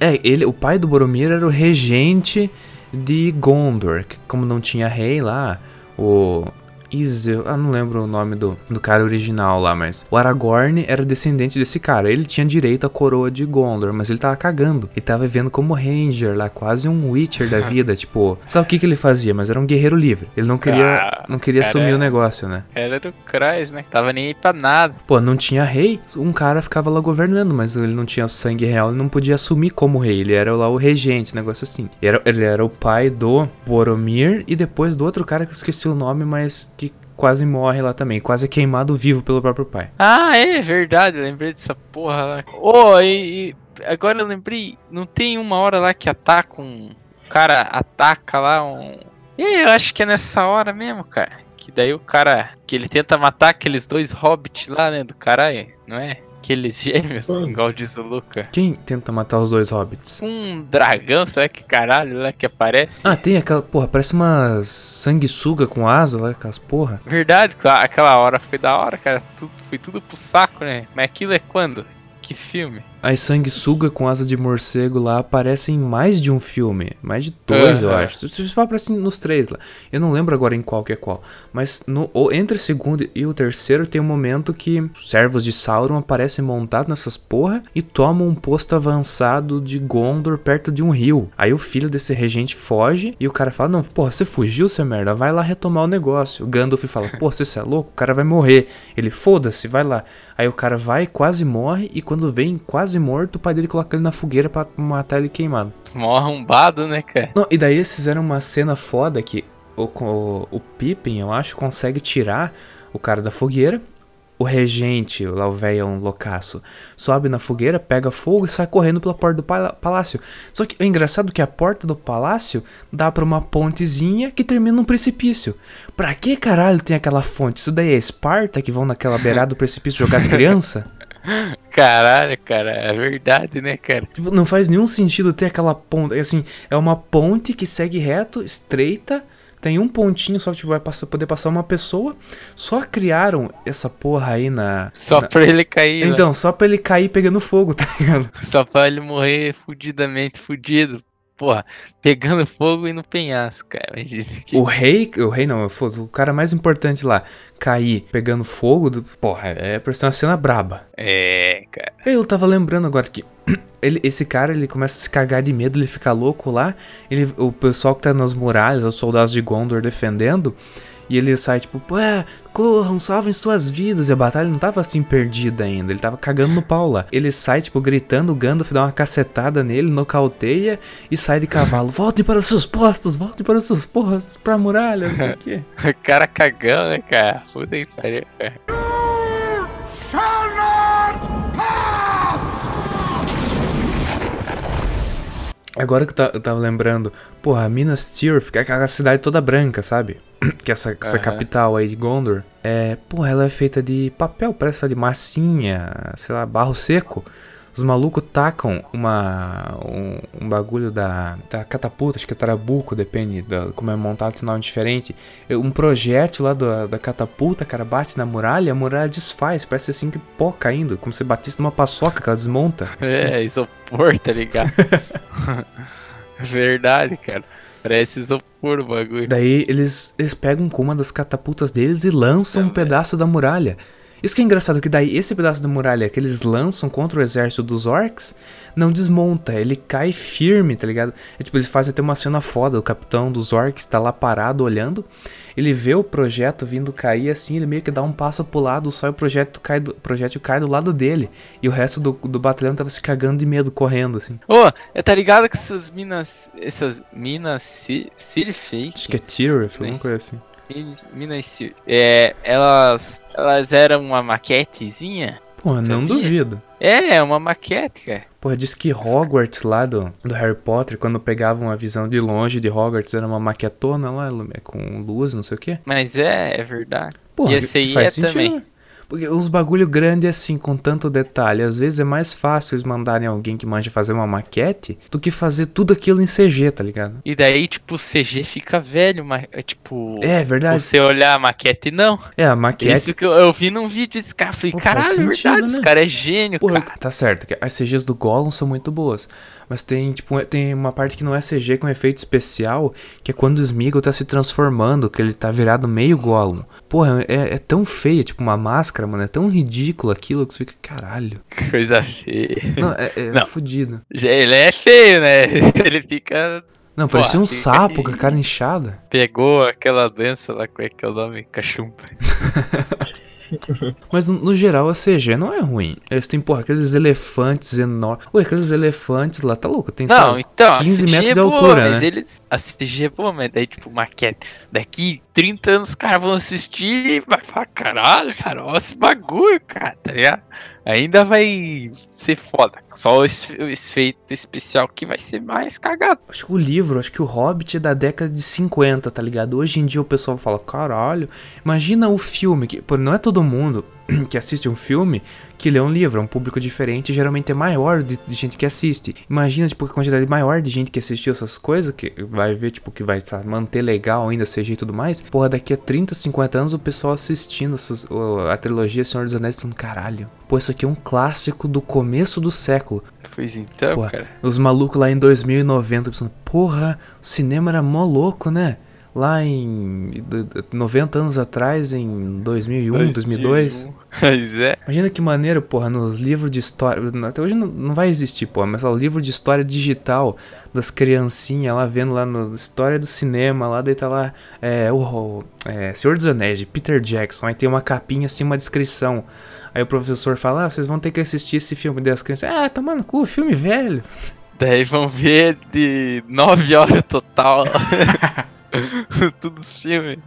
É, ele, o pai do Boromir era o regente de Gondor. Que como não tinha rei lá, o Isel, ah, não lembro o nome do, do cara original lá, mas o Aragorn era descendente desse cara. Ele tinha direito à coroa de Gondor, mas ele tava cagando. Ele tava vivendo como Ranger lá, quase um Witcher da vida, tipo, sabe o que que ele fazia? Mas era um guerreiro livre. Ele não queria, Ah, não queria assumir é- o negócio, né? Era do Kreis, né? Tava nem aí pra nada. Pô, não tinha rei, um cara ficava lá governando, mas ele não tinha sangue real, ele não podia assumir como rei, ele era lá o regente, negócio assim. E Era, ele era o pai do Boromir e depois do outro cara que eu esqueci o nome, mas que quase morre lá também, quase queimado vivo pelo próprio pai. Ah, é verdade, eu lembrei dessa porra lá. Ô, e, e agora eu lembrei, não tem uma hora lá que ataca um. O cara ataca lá um. E eu acho que é nessa hora mesmo, cara. Que daí o cara. Que ele tenta matar aqueles dois hobbits lá, né? Do caralho, não é? Aqueles gêmeos, igual diz o Luca. Quem tenta matar os dois hobbits? Um dragão, será que caralho lá que aparece? Ah, tem aquela, porra, parece umas sanguessuga com asa lá, aquelas porra. Verdade, aquela hora foi da hora, cara. Tudo, foi tudo pro saco, né? Mas aquilo é quando? Que filme? As sanguessuga com asa de morcego lá aparecem em mais de um filme. Mais de dois, eu acho. Se aparecem nos três lá. Eu não lembro agora em qual que é qual. Mas no, entre o segundo e o terceiro tem um momento que os servos de Sauron aparecem montados nessas porra e tomam um posto avançado de Gondor perto de um rio. Aí o filho desse regente foge e o cara fala: Não, porra, você fugiu, seu merda, vai lá retomar o negócio. O Gandalf fala: Pô, você é louco? O cara vai morrer. Ele, foda-se, vai lá. Aí o cara vai, quase morre, e quando vem quase morto, o pai dele coloca ele na fogueira pra matar ele queimado. Mó arrombado, né, cara? Não, e daí eles fizeram uma cena foda que o, o, o Pippin, eu acho, consegue tirar o cara da fogueira. O regente, lá o velho loucaço, sobe na fogueira, pega fogo e sai correndo pela porta do palácio. Só que é engraçado que a porta do palácio dá pra uma pontezinha que termina num precipício. Pra que caralho tem aquela fonte? Isso daí é Esparta que vão naquela beirada do precipício jogar as crianças? Caralho, cara, é verdade, né, cara? Tipo, não faz nenhum sentido ter aquela ponte. Assim, é uma ponte que segue reto, estreita. Tem um pontinho só, tipo, vai passar, poder passar uma pessoa. Só criaram essa porra aí na. Só na- pra ele cair, né? Então, só pra ele cair pegando fogo, tá ligado? Só pra ele morrer fudidamente fudido. Porra, pegando fogo e no penhasco, cara. Imagina que... O rei, o rei não, o cara mais importante lá, cair pegando fogo, do- porra, é pra ser uma cena braba. É, cara. Eu tava lembrando agora que ele, esse cara, ele começa a se cagar de medo, ele fica louco lá. Ele, o pessoal que tá nas muralhas, os soldados de Gondor defendendo. E ele sai tipo, ué, corram, salvem suas vidas. E a batalha não tava assim perdida ainda, ele tava cagando no pau lá. Ele sai, tipo, gritando, o Gandalf dá uma cacetada nele, nocauteia e sai de cavalo. Voltem para os seus postos, voltem para os seus postos, pra muralha, não sei o quê. O cara cagando, né, cara? Puta que pariu, cara. Agora que eu ta- eu tava lembrando, porra, Minas Tirith, que é aquela cidade toda branca, sabe? Que essa, essa Aham. capital aí de Gondor. É, porra, ela é feita de papel, parece de massinha, sei lá, barro seco. Os malucos tacam uma, um, um bagulho da, da catapulta, acho que é tarabuco, depende da, como é montado, tem nome diferente. É, Um projétil lá da, da catapulta, cara, bate na muralha, a muralha desfaz, parece assim que pó caindo, como se batisse numa paçoca que ela desmonta. É, isopor, tá ligado? Verdade, cara. Parece isopor o bagulho. Daí eles, eles pegam com uma das catapultas deles e lançam um pedaço da muralha. Isso que é engraçado, que daí esse pedaço da muralha que eles lançam contra o exército dos orcs não desmonta, ele cai firme, tá ligado? É, tipo, eles fazem até uma cena foda, o capitão dos orcs tá lá parado olhando, ele vê o projeto vindo cair assim, ele meio que dá um passo pro lado, só o projeto cai do, projétil cai do lado dele, e o resto do, do batalhão tava se cagando de medo, correndo assim. Ô, é, tá ligado que essas minas. Essas minas Ci- Sirfake? Acho que é Tirith, alguma coisa assim. Minas, É, elas. Elas eram uma maquetezinha? Porra, não Sabia? duvido. É, é uma maquete, cara. Porra, diz que Hogwarts lá do, do Harry Potter, quando pegavam a visão de longe de Hogwarts, era uma maquetona lá, com luz, não sei o quê. Mas é, é verdade. Porra, E esse aí faz é sentido, também. Porque uns bagulho grande assim, com tanto detalhe, às vezes é mais fácil eles mandarem alguém que manja fazer uma maquete do que fazer tudo aquilo em CG, tá ligado? E daí, tipo, o CG fica velho, mas é tipo. É verdade. Você olhar a maquete, não. É, a maquete. Isso que eu, eu vi num vídeo esse cara. Falei, Pô, caralho, é sentido, verdade, né? esse cara é gênio, Porra, cara. tá certo, que as CGs do Gollum são muito boas. Mas tem, tipo, tem uma parte que não é CG com efeito especial, que é quando o Smeagol tá se transformando, que ele tá virado meio Gollum. Porra, é, é tão feia, tipo, uma máscara, mano. É tão ridículo aquilo que você fica, caralho. Que coisa feia. Não, é, é Não. fudido. Já Ele é feio, né? Ele fica. Não, Porra, parecia um sapo com a cara inchada. Pegou aquela doença lá, qual é que é o nome? Cachumba. Mas no, geral a CG não é ruim. Eles têm, porra, aqueles elefantes enormes. Ui, aqueles elefantes lá, tá louco? Tem Não, só então, a 15 CG metros é de altura, mas né? eles. A CG é boa, mas daí, tipo, maquete. Daqui 30 anos os caras vão assistir e vai falar, caralho, cara, olha esse bagulho, cara, tá ligado? Ainda vai ser foda. Só o efeito especial que vai ser mais cagado. Acho que o livro, acho que o Hobbit é da década de 50, tá ligado? Hoje em dia o pessoal fala, caralho, imagina o filme, que não é todo mundo que assiste um filme que lê um livro, é um público diferente, geralmente é maior de, de gente que assiste. Imagina, tipo, a quantidade maior de gente que assistiu essas coisas, que vai ver, tipo, que vai sabe, manter legal ainda, CG e tudo mais. Porra, daqui a 30, 50 anos o pessoal assistindo essas, a trilogia Senhor dos Anéis falando, caralho, pô, isso aqui é um clássico do começo do século. Pois então, Porra, cara. Os malucos lá em 2090 pensando, porra, o cinema era mó louco, né? Lá em d- d- 90 anos atrás, em 2001, 2002. Mas é. Imagina que maneiro, porra, nos livros de história. Até hoje não, não vai existir, porra, mas lá, o livro de história digital das criancinhas lá vendo lá no História do Cinema, lá daí tá lá é, o, é, Senhor dos Anéis, de Peter Jackson. Aí tem uma capinha assim, uma descrição. Aí o professor fala, ah, vocês vão ter que assistir esse filme. Daí as crianças, ah, tá mano, cu, filme velho. Daí vão ver de 9 horas total. Todos os filmes.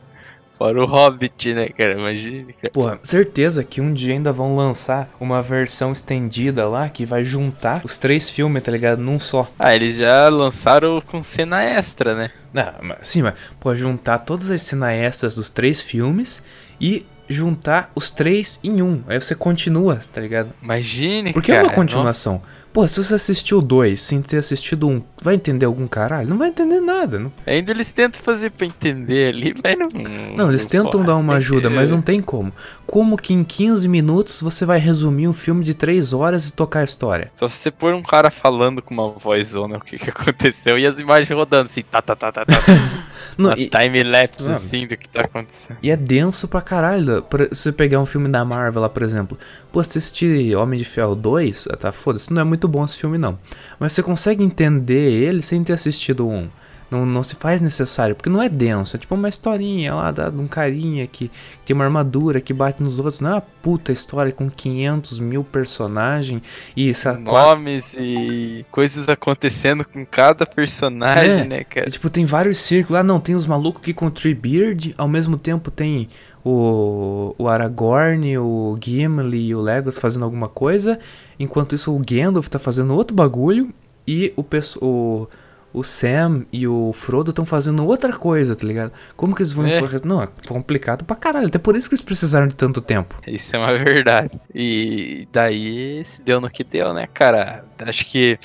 Fora o Hobbit, né, cara? Imagina, cara. Porra, certeza que um dia ainda vão lançar uma versão estendida lá que vai juntar os três filmes, tá ligado? Num só. Ah, eles já lançaram com cena extra, né? Não, mas, sim, mas pode juntar todas as cenas extras dos três filmes e juntar os três em um. Aí você continua, tá ligado? Imagine, Porque cara. é uma continuação. Pô, se você assistiu dois sem ter assistido um, vai entender algum caralho? Não vai entender nada. Não. Ainda eles tentam fazer pra entender ali, mas não. não eles tentam dar uma ajuda, mas não tem como. Como que em 15 minutos você vai resumir um filme de 3 horas e tocar a história? Só se você pôr um cara falando com uma voz zona o que, que aconteceu e as imagens rodando assim, tá, tá, tá, tá, tá. Não, e- time-lapse assim do que tá acontecendo. E é denso pra caralho. Se você pegar um filme da Marvel lá, por exemplo. Pô, se assistir Homem de Ferro 2, ah, tá foda-se, não é muito bom esse filme não. Mas você consegue entender ele sem ter assistido um. Não, não se faz necessário, porque não é denso. É tipo uma historinha lá da, de um carinha que, tem uma armadura que bate nos outros. Não é uma puta história com 500 mil personagens e essa quatro Nomes e coisas acontecendo com cada personagem, É. né, cara? E, tipo, tem vários círculos. Ah, não, tem os malucos que Treebeard, ao mesmo tempo tem o, o Aragorn, o Gimli e o Legolas fazendo alguma coisa, enquanto isso o Gandalf tá fazendo outro bagulho e o, pesso- o, o Sam e o Frodo estão fazendo outra coisa, tá ligado? Como que eles vão... É. influenciar- Não, é complicado pra caralho. Até por isso que eles precisaram de tanto tempo. Isso é uma verdade. E daí se deu no que deu, né, cara? Acho que,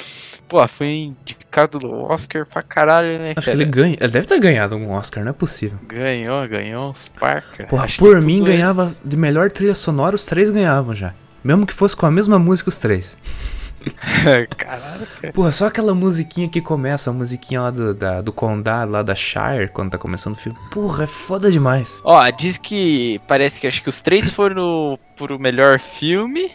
pô, foi indicado do Oscar pra caralho, né, Acho que cara? ele ganha... Ele deve ter ganhado um Oscar, não é possível. Ganhou, ganhou uns par, cara. Porra, Acho que por mim eles- ganhava de melhor trilha sonora, os três ganhavam já. Mesmo que fosse com a mesma música os três. Caralho, cara. Porra, só aquela musiquinha que começa, a musiquinha lá do, da, do condado, lá da Shire, quando tá começando o filme. Porra, é foda demais. Ó, diz que parece que acho que os três foram pro melhor filme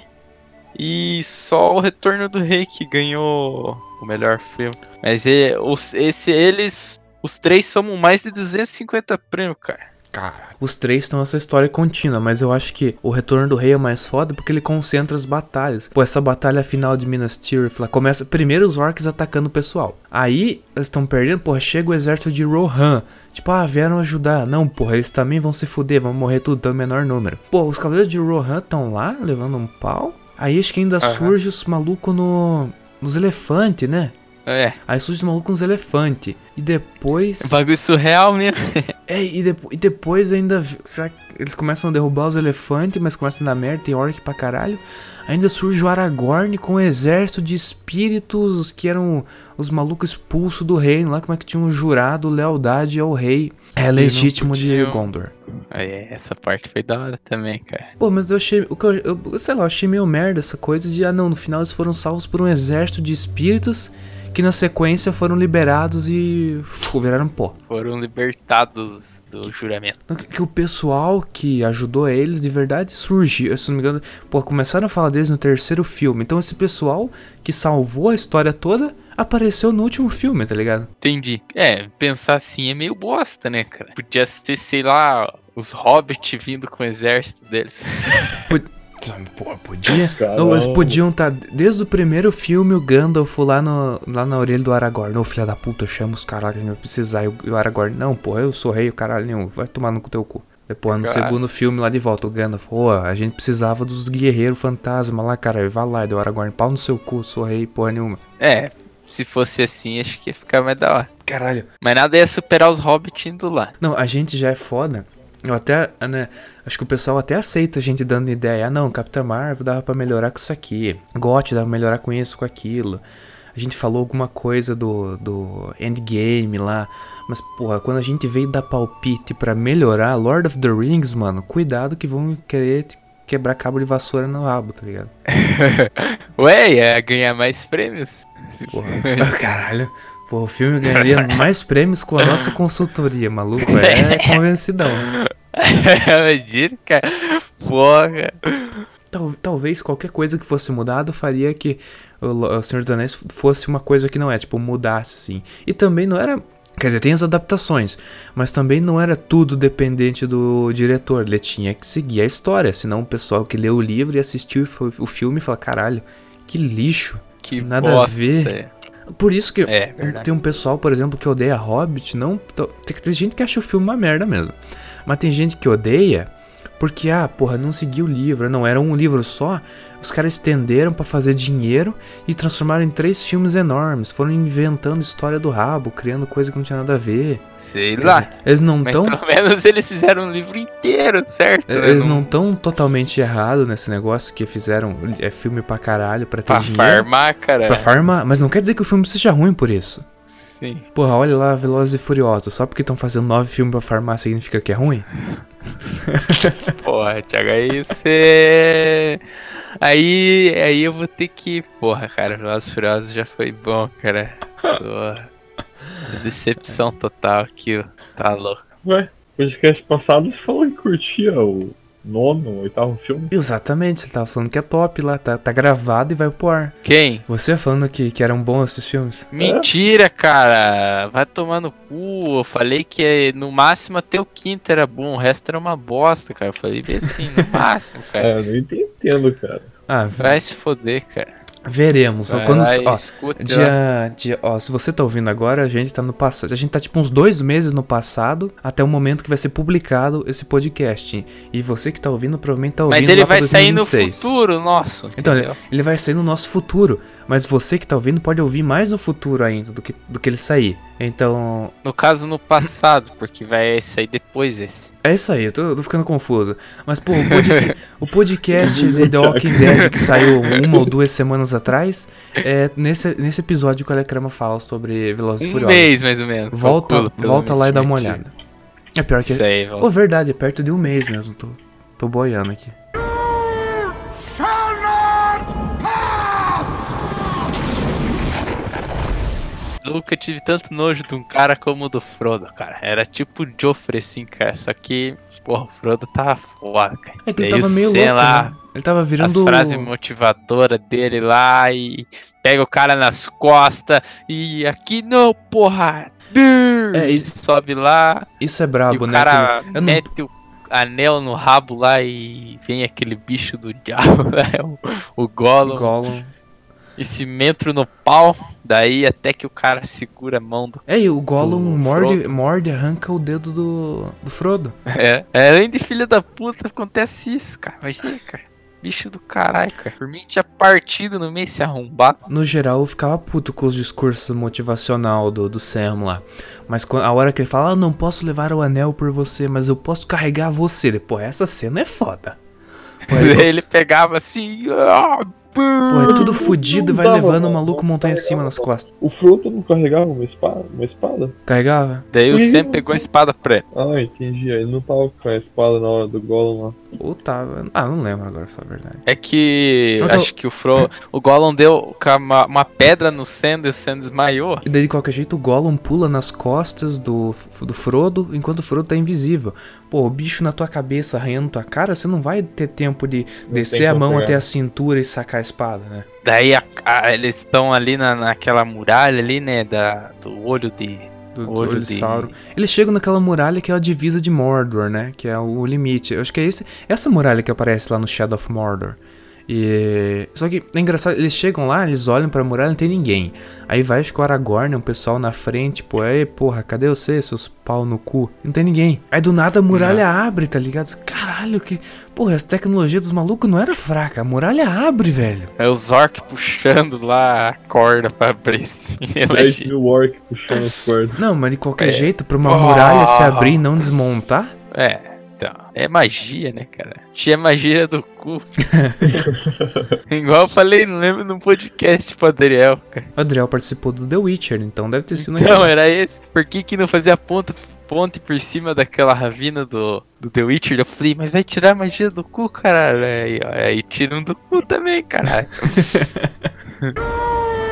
e só o Retorno do Rei que ganhou o melhor filme. Mas é, os, esse, eles, os três somam mais de 250 prêmios, cara. Cara, os três estão essa história contínua, mas eu acho que o Retorno do Rei é mais foda porque ele concentra as batalhas. Pô, essa batalha final de Minas Tirith lá começa primeiro os orcs atacando o pessoal. Aí eles estão perdendo, porra, chega o exército de Rohan. Tipo, ah, vieram ajudar. Não, porra, eles também vão se fuder, vão morrer tudo, tão menor número. Pô, os cavaleiros de Rohan estão lá levando um pau. Aí acho que ainda Aham. surge os malucos no. Nos elefantes, né? É, Aí surge os malucos nos elefantes. E depois. bagulho surreal mesmo. É, e, depo- e depois ainda. Será que eles começam a derrubar os elefantes, mas começam a dar merda, tem orc pra caralho. Ainda surge o Aragorn com um exército de espíritos que eram os malucos expulsos do reino lá, como é que tinham jurado lealdade ao rei. É legítimo de Gondor. Aí, essa parte foi da hora também, cara. Pô, mas eu achei. O que eu, eu- sei lá, eu achei meio merda essa coisa de. Ah, não, no final eles foram salvos por um exército de espíritos que na sequência foram liberados e. fu, viraram pó. Foram libertados do juramento. Que, que o pessoal que ajudou eles de verdade surgiu. Se não me engano, pô, começaram a falar deles no terceiro filme. Então esse pessoal que salvou a história toda apareceu no último filme, tá ligado? Entendi. É, pensar assim é meio bosta, né, cara? Podia ser, sei lá, os hobbits vindo com o exército deles. Pô, podia. Não, eles podiam estar. desde o primeiro filme, o Gandalf lá, no, lá na orelha do Aragorn. Ô, filha da puta, chama os caralho, a gente vai precisar. E o, e o Aragorn, não, porra, eu sou rei, o caralho nenhum. Vai tomar no teu cu. Depois, no segundo filme, lá de volta, o Gandalf, ô, a gente precisava dos guerreiros fantasma lá, cara. Vai lá, e o Aragorn, pau no seu cu, sou rei, porra nenhuma. É, se fosse assim, acho que ia ficar mais da hora. Caralho. Mas nada ia superar os hobbits indo lá. Não, a gente já é foda. Eu até, né, acho que o pessoal até aceita a gente dando ideia. Ah, não, Capitã Marvel dava pra melhorar com isso aqui. GOT dava pra melhorar com isso, com aquilo. A gente falou alguma coisa do, do Endgame lá. Mas, porra, quando a gente veio dar palpite pra melhorar Lord of the Rings, mano, cuidado que vão querer quebrar cabo de vassoura no rabo, tá ligado? Ué, ia ganhar mais prêmios. Porra, caralho. Pô, o filme ganharia mais prêmios com a nossa consultoria, maluco. É convencidão. Imagina, cara. Porra. Tal- talvez qualquer coisa que fosse mudado faria que o, Senhor dos Anéis fosse uma coisa que não é, tipo, mudasse assim. E também não era. Quer dizer, tem as adaptações, mas também não era tudo dependente do diretor. Ele tinha que seguir a história, senão o pessoal que leu o livro e assistiu o filme fala: caralho, que lixo. Que Nada a bosta. ver. Por isso que É, tem um pessoal, por exemplo, que odeia Hobbit, não. Tem gente que acha o filme uma merda mesmo. Mas tem gente que odeia porque, ah, porra, não seguiu o livro. Não, era um livro só. Os caras estenderam pra fazer dinheiro e transformaram em três filmes enormes. Foram inventando história do rabo, criando coisa que não tinha nada a ver. Sei Quer lá. eles não estão. pelo menos eles fizeram um livro inteiro, certo? Eles não estão totalmente errados nesse negócio que fizeram é filme pra caralho pra ter Pra dinheiro. farmar, cara. Pra farmar, mas não quer dizer que o filme seja ruim por isso. Sim. Porra, olha lá, Velozes e Furiosos. Só porque estão fazendo nove filmes pra farmar significa que é ruim? Porra, Thiago, aí você. Aí, aí eu vou ter que. Porra, cara, Velozes e Furiosos já foi bom, cara. Porra. Decepção total aqui. Tá louco. Ué, podcast passado você falou que curtia o nono, oitavo filme. Exatamente, você tava falando que é top lá, tá, tá gravado e vai pro ar. Quem? Você falando que, que eram bons esses filmes. Mentira, cara. Vai tomar no cu. Eu falei que no máximo até o quinto era bom, o resto era uma bosta, cara. Eu falei bem assim, no máximo, cara. É, eu não entendo, cara. Ah, Vai se foder, cara. Veremos. Vai Quando, lá ó, escuta dia, dia, ó, se você tá ouvindo agora, a gente tá no passado. A gente tá tipo uns dois meses no passado até o momento que vai ser publicado esse podcast. E você que tá ouvindo provavelmente tá ouvindo Mas ele vai sair no 2026. futuro nosso. Então, ele, ele vai sair no nosso futuro. Mas você que tá ouvindo pode ouvir mais no futuro ainda do que, do que ele sair. Então, No caso, no passado, porque vai sair depois esse. é isso aí, eu tô, eu tô ficando confuso. Mas, pô, o, podca- o podcast de The Walking Dead que saiu uma ou duas semanas atrás, é nesse, nesse episódio que o Alecrama fala sobre Velozes e Um Furiosos. mês, mais ou menos. Volta, Calculo volta lá e dá uma investimento. olhada. É pior que. Isso aí, volta. verdade, é perto de um mês mesmo. Tô, tô boiando aqui. Nunca tive tanto nojo de um cara como o do Frodo, cara. Era tipo o Joffrey, assim, cara. Só que, porra, o Frodo tava foda, cara. É que ele Daí tava o meio sei louco. lá, né? Ele tava As virando. frases motivadoras dele lá e pega o cara nas costas e aqui não, porra. É, isso- sobe lá Isso é brabo, o né? cara que eu não- mete o anel no rabo lá e vem aquele bicho do diabo, né? O, o Gollum. Gollum. E se mentro no pau, daí até que o cara segura a mão do. É, e o Gollum morde, Frodo. morde, arranca o dedo do, do Frodo. É, é, além de filha da puta, acontece isso, cara. Imagina, cara. Bicho do caralho, cara. Por mim tinha partido no meio se arrombar. No geral, eu ficava puto com os discursos motivacional do, do Sam lá. Mas a hora que ele fala, ah, não posso levar o anel por você, mas eu posso carregar você. Pô, essa cena é foda. Pô, ele, ele pegava assim. ah, pô, é tudo fudido e vai levando o maluco montanha acima nas costas. O Frodo não carregava uma espada? Uma espada? Carregava? Daí o. Sam pegou a espada pra ele. Ah, entendi. Ele não tava com a espada na hora do Gollum lá. Ou tava. Ah, não lembro agora, pra falar a verdade. É que Então- acho que o Fro, o Gollum deu uma, uma pedra no e o Sam desmaiou. E daí, de qualquer jeito, o Gollum pula nas costas do, do Frodo enquanto o Frodo tá invisível. Pô, o bicho na tua cabeça arranhando tua cara, você não vai ter tempo de descer tem a mão pegar. até a cintura e sacar a espada, né? Daí a- a- eles estão ali na, naquela muralha ali, né, da, do olho de Do, do olho olho de Sauron. Eles chegam naquela muralha que é a divisa de Mordor, né? Que é o limite. Eu acho que é esse, essa muralha que aparece lá no Shadow of Mordor. E. Só que é engraçado, eles chegam lá, eles olham pra muralha, não tem ninguém. Aí vai acho que o Aragorn, um pessoal na frente, pô, aí, porra, cadê você, seus pau no cu? Não tem ninguém. Aí do nada a muralha abre, tá ligado? Caralho, que. Porra, essa tecnologia dos malucos não era fraca. A muralha abre, velho. É os orcs puxando lá a corda pra abrir. 10 Imagina. mil orc puxando as cordas. Não, mas de qualquer É. jeito, pra uma Ah. muralha se abrir e não desmontar. É, então. É magia, né, cara? Tinha magia do cu. Igual eu falei, não lembro no podcast pro Adriel, cara. O Adriel participou do The Witcher, então deve ter sido Então, era esse. Por que que não fazia ponta, ponte por cima daquela ravina do, do The Witcher? Eu falei, mas vai tirar a magia do cu, caralho. Aí, aí tiram do cu também, caralho.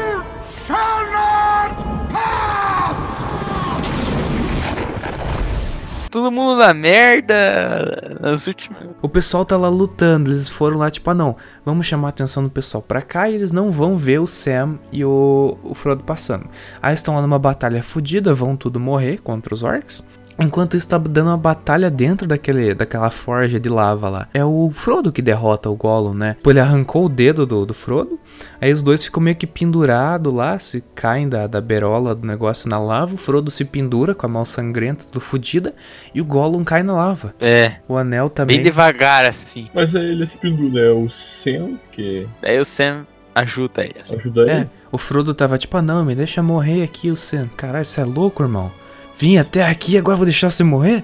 Todo mundo na merda nas últimas. O pessoal tá lá lutando, eles foram lá tipo, ah não, vamos chamar a atenção do pessoal pra cá e eles não vão ver o Sam e o, o Frodo passando. Aí estão lá numa batalha fodida, vão tudo morrer contra os orcs. Enquanto isso tá dando uma batalha dentro daquele, daquela forja de lava lá. É o Frodo que derrota o Gollum, né? Pô, ele arrancou o dedo do, do Frodo. Aí os dois ficam meio que pendurados lá, se caem da, da berola do negócio na lava. O Frodo se pendura com a mão sangrenta, tudo fodida. E o Gollum cai na lava. É, O anel também. bem devagar assim. Mas aí ele se pendura, é o Sam que Daí o Sam ajuda ele. ajuda ele. É, o Frodo tava tipo, ah não, me deixa morrer aqui, o Sam. Caralho, você é louco, irmão? Vim até aqui, agora vou deixar você morrer?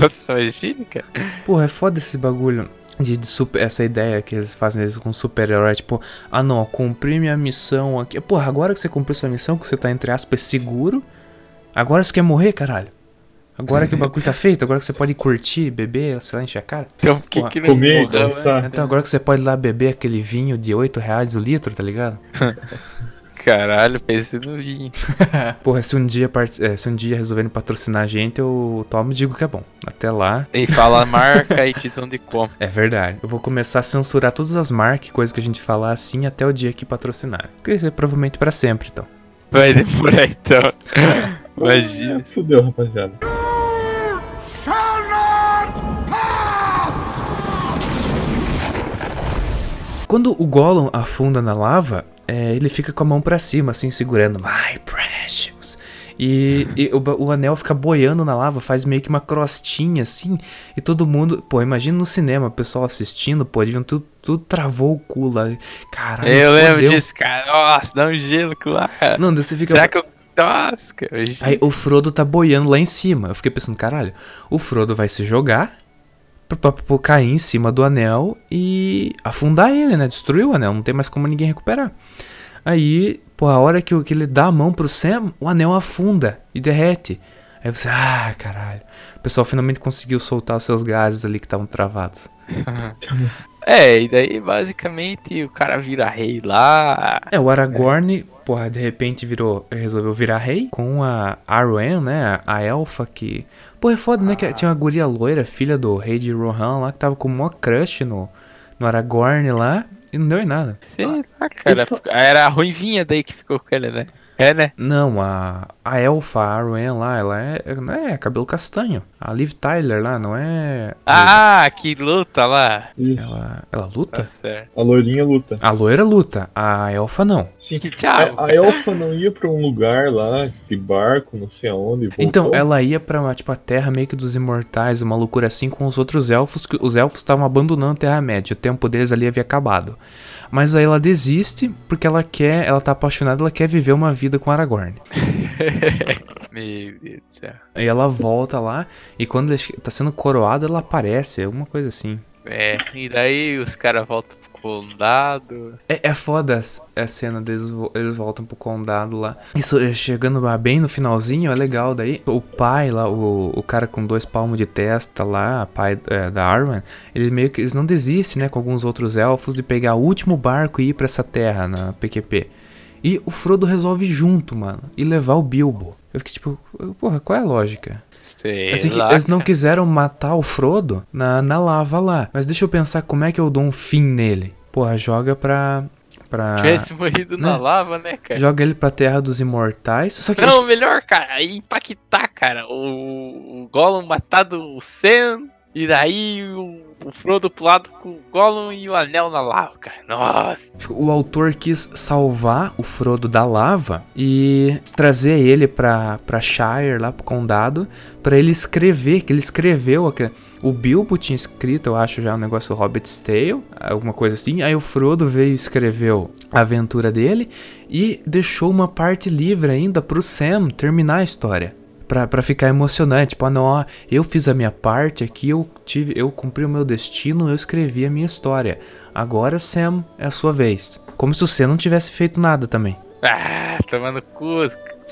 Nossa, imagina, cara. Porra, é foda esse bagulho. De, de super, essa ideia que eles fazem eles com super-herói, tipo, ah não, cumpri minha missão aqui. Porra, agora que você cumpriu sua missão, que você tá, entre aspas, seguro, agora você quer morrer, caralho. Agora que o bagulho tá feito, agora que você pode curtir, beber, sei lá, encher a cara. Então que Porra, que não Comer, morreu, né? dançar. Então agora que você pode ir lá beber aquele vinho de 8 reais o litro, tá ligado? Caralho, pensei no vinho. Porra, se um dia, part- eh, se um dia resolverem patrocinar a gente, eu tomo e digo que é bom. Até lá, E fala a marca e diz onde compra. é verdade. Eu vou começar a censurar todas as marcas, coisas que a gente falar assim, até o dia que patrocinar. Que é provavelmente pra sempre, então. Vai demorar então. Imagina. Fudeu, rapaziada. Quando o Gollum afunda na lava, é, ele fica com a mão pra cima, assim, segurando My Precious. E, e o, o anel fica boiando na lava, faz meio que uma crostinha, assim. E todo mundo. Pô, imagina no cinema, o pessoal assistindo, pô, deviam tudo, tudo travou o cu lá. Caralho, Eu lembro fodeu. disso, cara. Nossa, dá um gelo lá. Não, você fica. Será que eu. Nossa, cara. Aí o Frodo tá boiando lá em cima. Eu fiquei pensando, caralho, o Frodo vai se jogar pra, cair em cima do anel e afundar ele, né? Destruir o anel, não tem mais como ninguém recuperar. Aí, pô, a hora que, o- que ele dá a mão pro Sam, o anel afunda e derrete. Aí você, ah, caralho. O pessoal finalmente conseguiu soltar os seus gases ali que estavam travados. É, e daí basicamente o cara vira rei lá. É, o Aragorn, porra, de repente virou, resolveu virar rei com a Arwen, né, a elfa que... Pô, é foda, né, que tinha uma guria loira, filha do rei de Rohan lá, que tava com o maior crush no, no Aragorn lá, e não deu em nada. Sei lá, cara. Era a ruivinha daí que ficou com ele, né? É, né? Não, a, a Elfa, a Arwen lá, ela é, não é cabelo castanho. A Liv Tyler lá, não é... Ah, que luta lá. Isso. Ela, ela luta? Tá certo. A loirinha luta. A loira luta, a Elfa não. Sim. Que diabo, A, a elfa não ia pra um lugar lá, de barco, não sei aonde. voltou. Então, ela ia pra, tipo, a Terra meio que dos Imortais, uma loucura assim, com os outros elfos, que os elfos estavam abandonando a Terra-média, o tempo deles ali havia acabado. Mas aí ela desiste, porque ela quer, ela tá apaixonada, ela quer viver uma vida com Aragorn. Meu Deus do céu. Aí ela volta lá, e quando tá sendo coroado, ela aparece, alguma coisa assim. É, e daí os caras voltam condado. É, é foda as- a cena deles, eles voltam pro condado lá. Isso, é, chegando bem no finalzinho, é legal daí. O pai lá, o, o cara com dois palmos de testa lá, pai é, da Arwen, ele meio que eles não desistem, né, com alguns outros elfos, de pegar o último barco e ir pra essa terra na PQP. E o Frodo resolve junto, mano, e levar o Bilbo. Eu fiquei tipo, porra, qual é a lógica? Sei Assim, lá, eles não quiseram matar o Frodo na, na lava lá. Mas deixa eu pensar como é que eu dou um fim nele. Porra, joga pra. pra Tivesse morrido na né? lava, né, cara? joga ele pra Terra dos Imortais. Só que. Não, melhor, cara, aí impactar, cara. O, o Gollum matar do Sam, e daí o, o Frodo pro lado com o Gollum e o anel na lava, cara. Nossa. O autor quis salvar o Frodo da lava e trazer ele pra, pra Shire, lá pro condado, pra ele escrever, que ele escreveu O Bilbo tinha escrito, eu acho, já um negócio Hobbit's Tale, alguma coisa assim. Aí o Frodo veio e escreveu a aventura dele e deixou uma parte livre ainda pro Sam terminar a história. Pra, pra ficar emocionante, tipo, ah, não, ó, eu fiz a minha parte aqui, eu tive, eu cumpri o meu destino, eu escrevi a minha história. Agora, Sam, é a sua vez. Como se o Sam não tivesse feito nada também. Ah, tomando cu,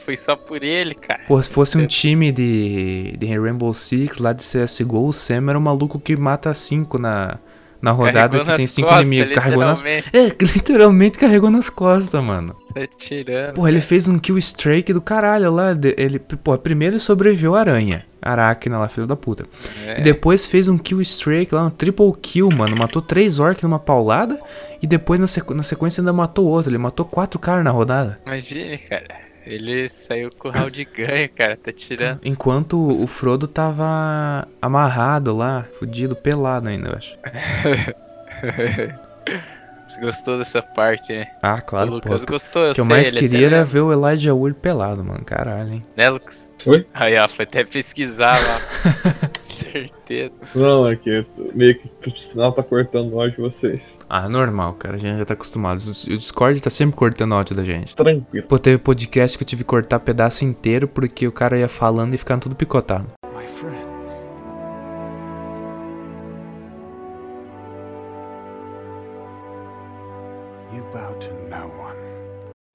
foi só por ele, cara. Pô, se fosse um time de, de Rainbow Six lá de CSGO, o Sam era o maluco que mata 5 na, na rodada Carregou que tem 5 costas, inimigos. Carregou nas... literalmente. É, literalmente carregou nas costas, mano. Tá tirando. Porra, ele fez um kill streak do caralho lá. Ele, pô, primeiro ele sobreviveu a aranha. Aracna lá, filho da puta. É. E depois fez um kill streak lá, um triple kill, mano. Matou três orcs numa paulada. E depois na, sequ- na sequência ainda matou outro. Ele matou quatro caras na rodada. Imagine, cara. Ele saiu com o round de ganho, cara. Tá tirando. Enquanto o Frodo tava amarrado lá, fudido, pelado ainda, eu acho. Você gostou dessa parte, né? Ah, claro, o pô. Lucas gostou, eu O que eu mais queria era ver o Elijah Wood pelado, mano. Caralho, hein. Né, Lucas? Oi? Aí, ó, foi até pesquisar lá. Certeza. Não, é que meio que pro final tá cortando o áudio de vocês. Ah, normal, cara. A gente já tá acostumado. O Discord tá sempre cortando áudio da gente. Tranquilo. Pô, teve podcast que eu tive que cortar pedaço inteiro porque o cara ia falando e ficando tudo picotado.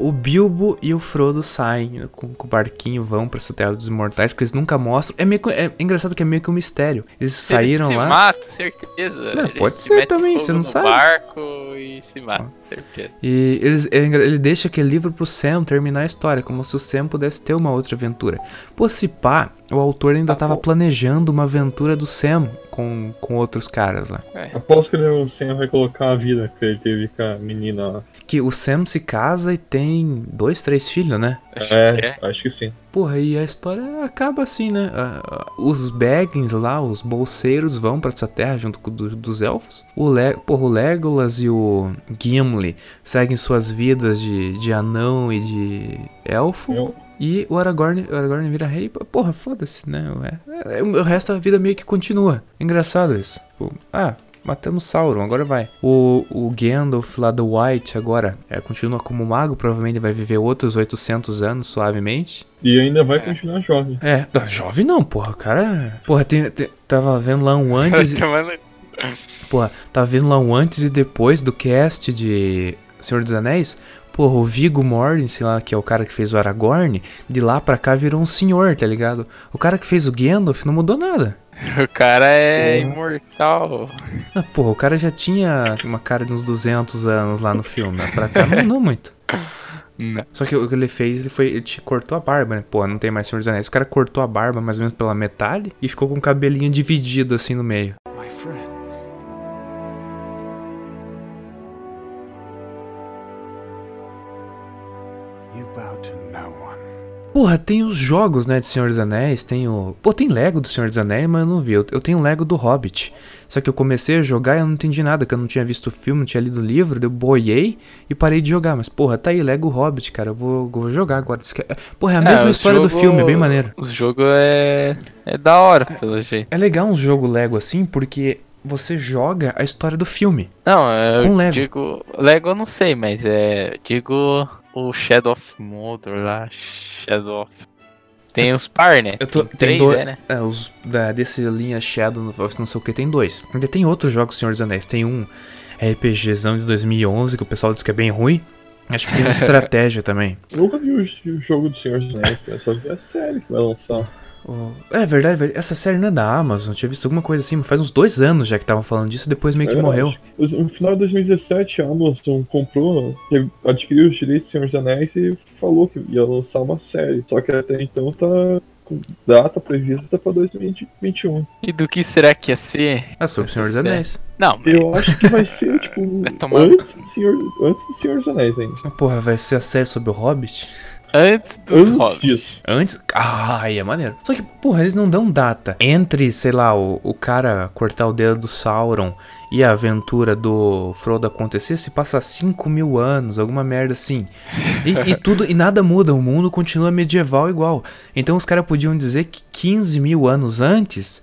O Bilbo e o Frodo saem com, com o barquinho, vão pra terra dos imortais, que eles nunca mostram. É, meio, que- é engraçado que é meio que um mistério. Eles saíram ele se lá. mata, certeza. Não, Ele pode se ser também, você não sabe. barco e se mata, certeza. E eles- ele, ele deixa aquele livro pro Sam terminar a história, como se o Sam pudesse ter uma outra aventura. Pô, se pá, o autor ainda tava planejando uma aventura do Sam com, com outros caras lá. Após que ele o Sam vai colocar a vida que ele teve com a menina lá. Que o Sam se casa e tem dois, três filhos, né? Acho que é. acho que sim. Porra, e a história acaba assim, né? Os Baggins lá, os bolseiros, vão pra essa terra junto com do- dos elfos. O, Le porra, o Legolas e o Gimli seguem suas vidas de, de anão e de elfo. Eu, E o Aragorn, o Aragorn vira rei. Porra, foda-se, né? É, é, o resto da vida meio que continua. Engraçado isso. Tipo, ah, matamos Sauron, agora vai. O, o Gandalf lá do White agora é, continua como mago, provavelmente vai viver outros 800 anos suavemente. e ainda vai continuar jovem. É, jovem não, porra, o cara. Porra, tem, tem- tava vendo lá um antes. e- porra, tava vendo lá um antes e depois do cast de Senhor dos Anéis. Porra, o Viggo Mortensen lá, que é o cara que fez o Aragorn, de lá pra cá virou um senhor, tá ligado? O cara que fez o Gandalf não mudou nada. O cara é Porra. imortal. Ah, porra, o cara já tinha uma cara de uns 200 anos lá no filme, né? Pra cá não mudou muito. Não. Só que o que ele fez, ele foi, ele te cortou a barba, né? Pô, não tem mais Senhor dos Anéis. O cara cortou a barba mais ou menos pela metade e ficou com o cabelinho dividido assim no meio. My friends. Porra, tem os jogos, né, de Senhor dos Anéis, tem o... Pô, tem Lego do Senhor dos Anéis, mas eu não vi. Eu, eu tenho Lego do Hobbit. Só que eu comecei a jogar e eu não entendi nada, que eu não tinha visto o filme, não tinha lido o livro, eu boiei e parei de jogar. Mas, porra, tá aí, Lego Hobbit, cara, eu vou, vou jogar agora. Que- Porra, é a mesma o história do jogo- filme, é bem maneiro. O jogo é. É da hora, pelo jeito. É legal um jogo Lego assim, porque você joga a história do filme. Não, eu Com Lego. digo. Lego eu não sei, mas é. Digo o Shadow of Mordor lá. Shadow of. Tem os par, né? Eu tô- tem tem três, dois- é, né? É, os da, desse linha Shadow, não sei o que, tem dois. Ainda tem outros jogos do Senhor dos Anéis. Tem um RPGzão de 2011 que o pessoal diz que é bem ruim. Acho que tem um de estratégia também. Eu nunca vi o, o jogo do Senhor dos Anéis, só vi a série que vai lançar. O- É verdade, essa série não é da Amazon. Eu tinha visto alguma coisa assim, faz uns dois anos já que estavam falando disso, depois meio que É, morreu. No final de 2017, a Amazon comprou, adquiriu os direitos do Senhor dos Anéis e falou que ia lançar uma série. Só que até então tá com data prevista pra 2021. E do que será que ia ser? É sobre o Senhor dos? Anéis. Não, mas Eu acho que vai ser, tipo, Vai tomar- antes do, Senhor, antes do Senhor dos Anéis ainda. Porra, vai ser a série sobre o Hobbit? Antes dos Antes Hobbits. disso. Antes. Ah, aí é maneiro. Só que, porra, eles não dão data. Entre, sei lá, o, o cara cortar o dedo do Sauron e a aventura do Frodo acontecer, se passa 5 mil anos, alguma merda assim. E, e tudo, e nada muda, o mundo continua medieval igual. Então os caras podiam dizer que 15 mil anos antes,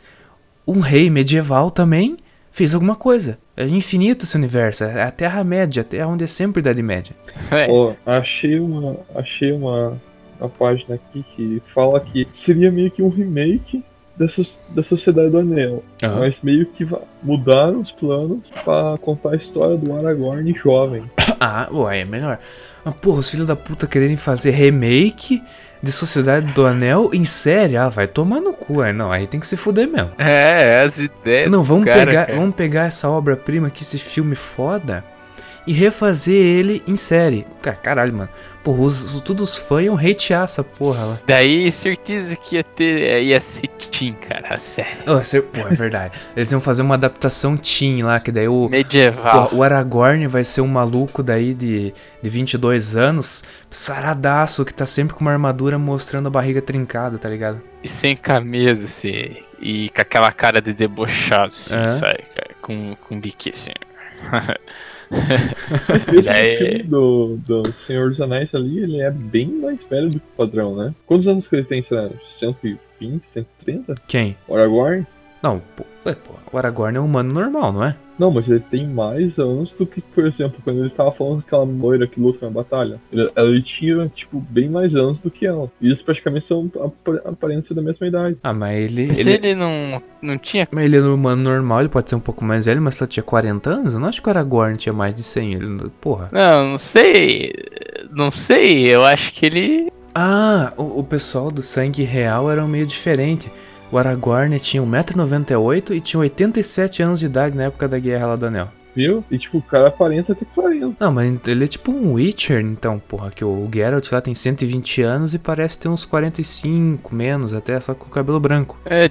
um rei medieval também fez alguma coisa. É infinito esse universo, é a Terra-média, a Terra onde é sempre Idade Média. É, Ó, achei uma, achei uma, uma página aqui que fala que seria meio que um remake da, so- da Sociedade do Anel. Aham. Mas meio que mudaram os planos pra contar a história do Aragorn jovem. Ah, ué, é melhor. Mas, porra, os filhos da puta quererem fazer remake de Sociedade do Anel em série. Ah, vai tomar no cu. Aí, não, aí tem que se fuder mesmo. é, as ideias. não, vamos cara, pegar, cara. vamos pegar essa obra-prima aqui, esse filme foda, e refazer ele em série. Cara, caralho, mano. Porra, os, os- todos os fãs iam hatear essa porra lá. Daí, certeza que ia ter. é, ia ser Teen, cara, a série. Oh, cê, pô, é verdade. Eles iam fazer uma adaptação teen lá, que daí o, Medieval. Pô, o Aragorn vai ser um maluco daí de, de 22 anos, saradaço, que tá sempre com uma armadura mostrando a barriga trincada, tá ligado? E sem camisa, assim. E com aquela cara de debochado, assim, É. sabe? cara, Com, com bique, assim. Esse filme do, do Senhor dos Anéis ali, ele é bem mais velho do que o padrão, né? Quantos anos que ele tem, sei lá, 120, 130? Quem? O Aragorn? Não, pô, ué, pô, o Aragorn é um humano normal, não é? Não, mas ele tem mais anos do que, por exemplo, quando ele tava falando daquela loira que luta na batalha. Ele, ele tinha, tipo, bem mais anos do que ela. E eles praticamente são ap- aparência da mesma idade. Ah, mas ele. Mas ele... ele não, não tinha. Mas ele é um humano normal, ele pode ser um pouco mais velho, mas se ela tinha 40 anos, eu não acho que o Aragorn tinha mais de 100. Ele, porra. Não, não sei. Não sei, eu acho que ele. Ah, o, o pessoal do sangue real era meio diferente. O Aragorn tinha 1,98m e tinha 87 anos de idade na época da Guerra lá do Anel. Viu? E tipo, o cara aparenta ter 40. Não, mas ele é tipo um Witcher, então, porra, que o Geralt lá tem 120 anos e parece ter uns 45, menos até, só com o cabelo branco. É,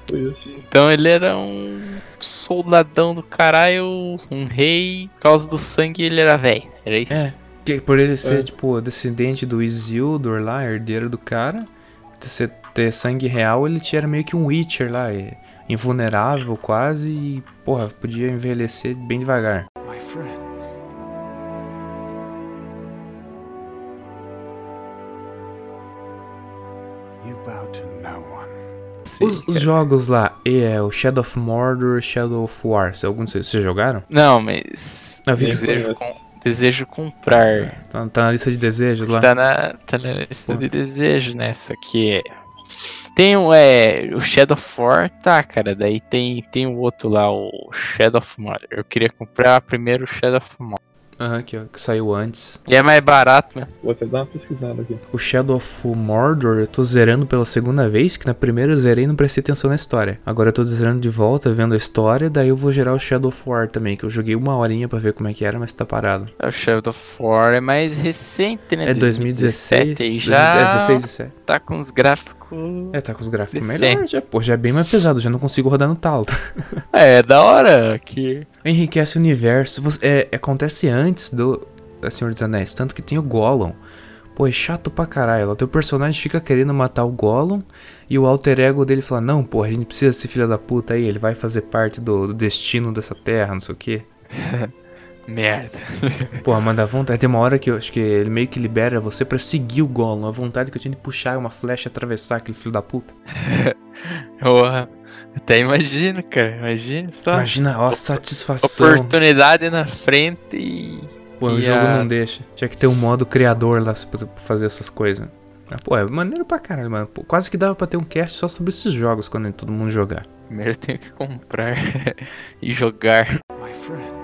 então ele era um soldadão do caralho, um rei. Por causa do sangue ele era velho. Era isso? É. Que por ele ser, É. tipo, descendente do Isildur lá, herdeiro do cara, ser, ter sangue real, ele tinha era meio que um Witcher lá, é, invulnerável quase, e, porra, podia envelhecer bem devagar. Sim, Os, os jogos lá, é o Shadow of Mordor, Shadow of War, se alguns vocês jogaram? Não, mas. Eu vi que- desejo, com- desejo comprar. Tá, tá na lista de desejos lá. Tá na, tá na lista Pô. de desejos, né? Só que. Tem o, é, o Shadow of War, tá, cara. Daí tem, tem o outro lá, o Shadow of Mordor. Eu queria comprar primeiro o Shadow of Mordor. Aham, que, ó, que saiu antes. E é mais barato, né? Vou até dar uma pesquisada aqui. O Shadow of Mordor eu tô zerando pela segunda vez, que na primeira eu zerei e não prestei atenção na história. Agora eu tô zerando de volta, vendo a história, daí eu vou gerar o Shadow of War também, que eu joguei uma horinha pra ver como é que era, mas tá parado. O Shadow of War é mais recente, né? É 2016, E já é 16, 17. tá com os gráficos. É, tá com os gráficos melhores, já, pô, já é bem mais pesado, já não consigo rodar no talo. É, da hora que. Enriquece o universo, você- é, acontece antes do da Senhor dos Anéis, tanto que tem o Gollum. Pô, é chato pra caralho. O teu personagem fica querendo matar o Gollum e o alter ego dele fala: Não, pô, a gente precisa desse filho da puta aí, ele vai fazer parte do, do destino dessa terra, não sei o quê. Merda. Pô, mas dá vontade. Tem uma hora que eu acho que ele meio que libera você pra seguir o Gollum. A vontade que eu tinha de puxar uma flecha e atravessar aquele filho da puta. Porra. Até imagino, cara. Imagina só. Imagina, ó, a satisfação. Oportunidade na frente e. Pô, o e jogo não as- deixa. Tinha que ter um modo criador lá pra fazer essas coisas. Ah, pô, é maneiro pra caralho, mano. Pô, quase que dava pra ter um cast só sobre esses jogos quando todo mundo jogar. Primeiro eu tenho que comprar e jogar. My friends.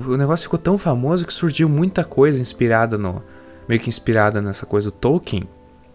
O negócio ficou tão famoso que surgiu muita coisa inspirada no. meio que inspirada nessa coisa do Tolkien,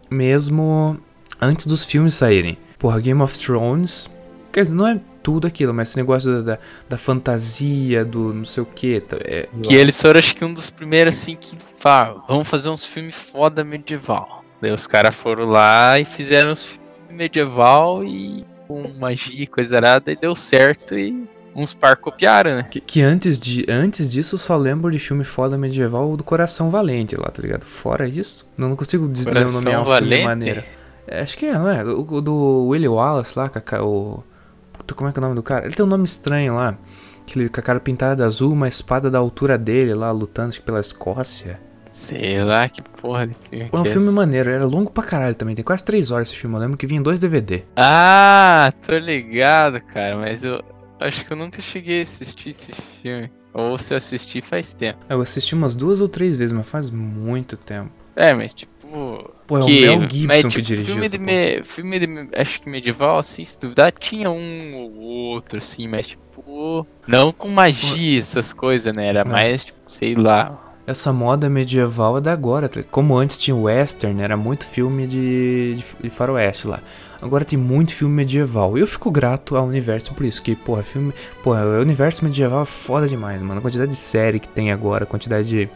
mesmo antes dos filmes saírem. Porra, Game of Thrones. Quer dizer, não é tudo aquilo, mas esse negócio da, da, da fantasia, do não sei o que. É, Que eles foram, acho que, um dos primeiros, assim, que falaram, vamos fazer uns filmes foda medieval. Daí os caras foram lá e fizeram uns filmes medieval e com magia e coisa arada e deu certo e uns par copiaram, né? Que, que antes, de, antes disso eu só lembro de filme foda medieval do Coração Valente lá, tá ligado? Fora isso, não, não consigo dizer o Coração nome é um Valente? filme maneiro. É, acho que é, não é? O, do Willie Wallace lá, com a ca- o. Puta, como é que é o nome do cara? Ele tem um nome estranho lá. Que ele, com a cara pintada de azul, uma espada da altura dele lá, lutando acho que pela Escócia. Sei lá que porra de filme Foi um que é filme esse. maneiro, era longo pra caralho também, tem quase 3 horas esse filme, eu lembro que vinha em dois DVD. Ah, tô ligado, cara, mas eu acho que eu nunca cheguei a assistir esse filme. Ou se assisti faz tempo. Eu assisti umas duas ou três vezes, mas faz muito tempo. É, mas tipo. Pô, é o que, Mel Gibson mas, que tipo, dirigiu filme de, me- filme de acho que medieval, assim, se duvidar, tinha um ou outro, assim, mas tipo. Não com magia, essas coisas, né? Era É. mais, tipo, sei lá. Essa moda medieval é da agora. tá? Como antes tinha western, era muito filme de, de, de faroeste lá. Agora tem muito filme medieval. E eu fico grato ao universo por isso. Que, porra, filme. Porra, o universo medieval é foda demais, mano. A quantidade de série que tem agora, a quantidade de.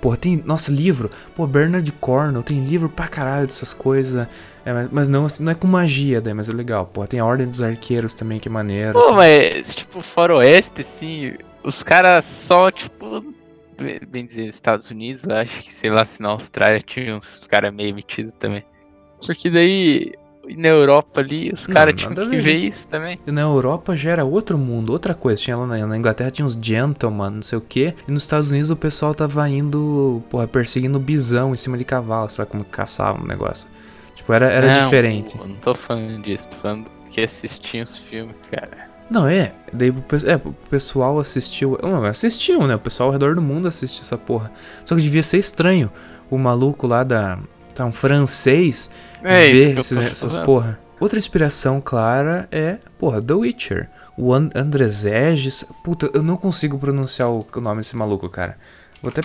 porra, tem. Nossa, livro. Pô, Bernard Cornwell tem livro pra caralho dessas coisas. É, mas, mas não, assim, não é com magia, daí, mas é legal. Porra, tem a Ordem dos Arqueiros também, que é maneiro. Pô, mas, tipo, faroeste, assim, os caras só, tipo. bem- dizer, Estados Unidos, acho que, sei lá, se na Austrália tinha uns caras meio metidos também. Porque daí, e na Europa ali, os caras tinham que ver. isso também. E na Europa já era outro mundo, outra coisa. Tinha lá na, na Inglaterra tinha uns gentlemen, não sei o que. E nos Estados Unidos o pessoal tava indo, porra, perseguindo bisão em cima de cavalo, sei lá como caçava o negócio. Tipo, era, era Não, diferente. eu Não tô falando disso, tô falando que assistiam os filmes, cara. Não, é. Daí é, pro pessoal assistiu. Não, assistiu, né? O pessoal ao redor do mundo assistiu essa porra. Só que devia ser estranho. O maluco lá da. Tá um francês É isso ver eu esses- essas porra. Outra inspiração clara é, porra, The Witcher. O And Andrezegis. Puta, eu não consigo pronunciar o, nome desse maluco, cara. Vou até.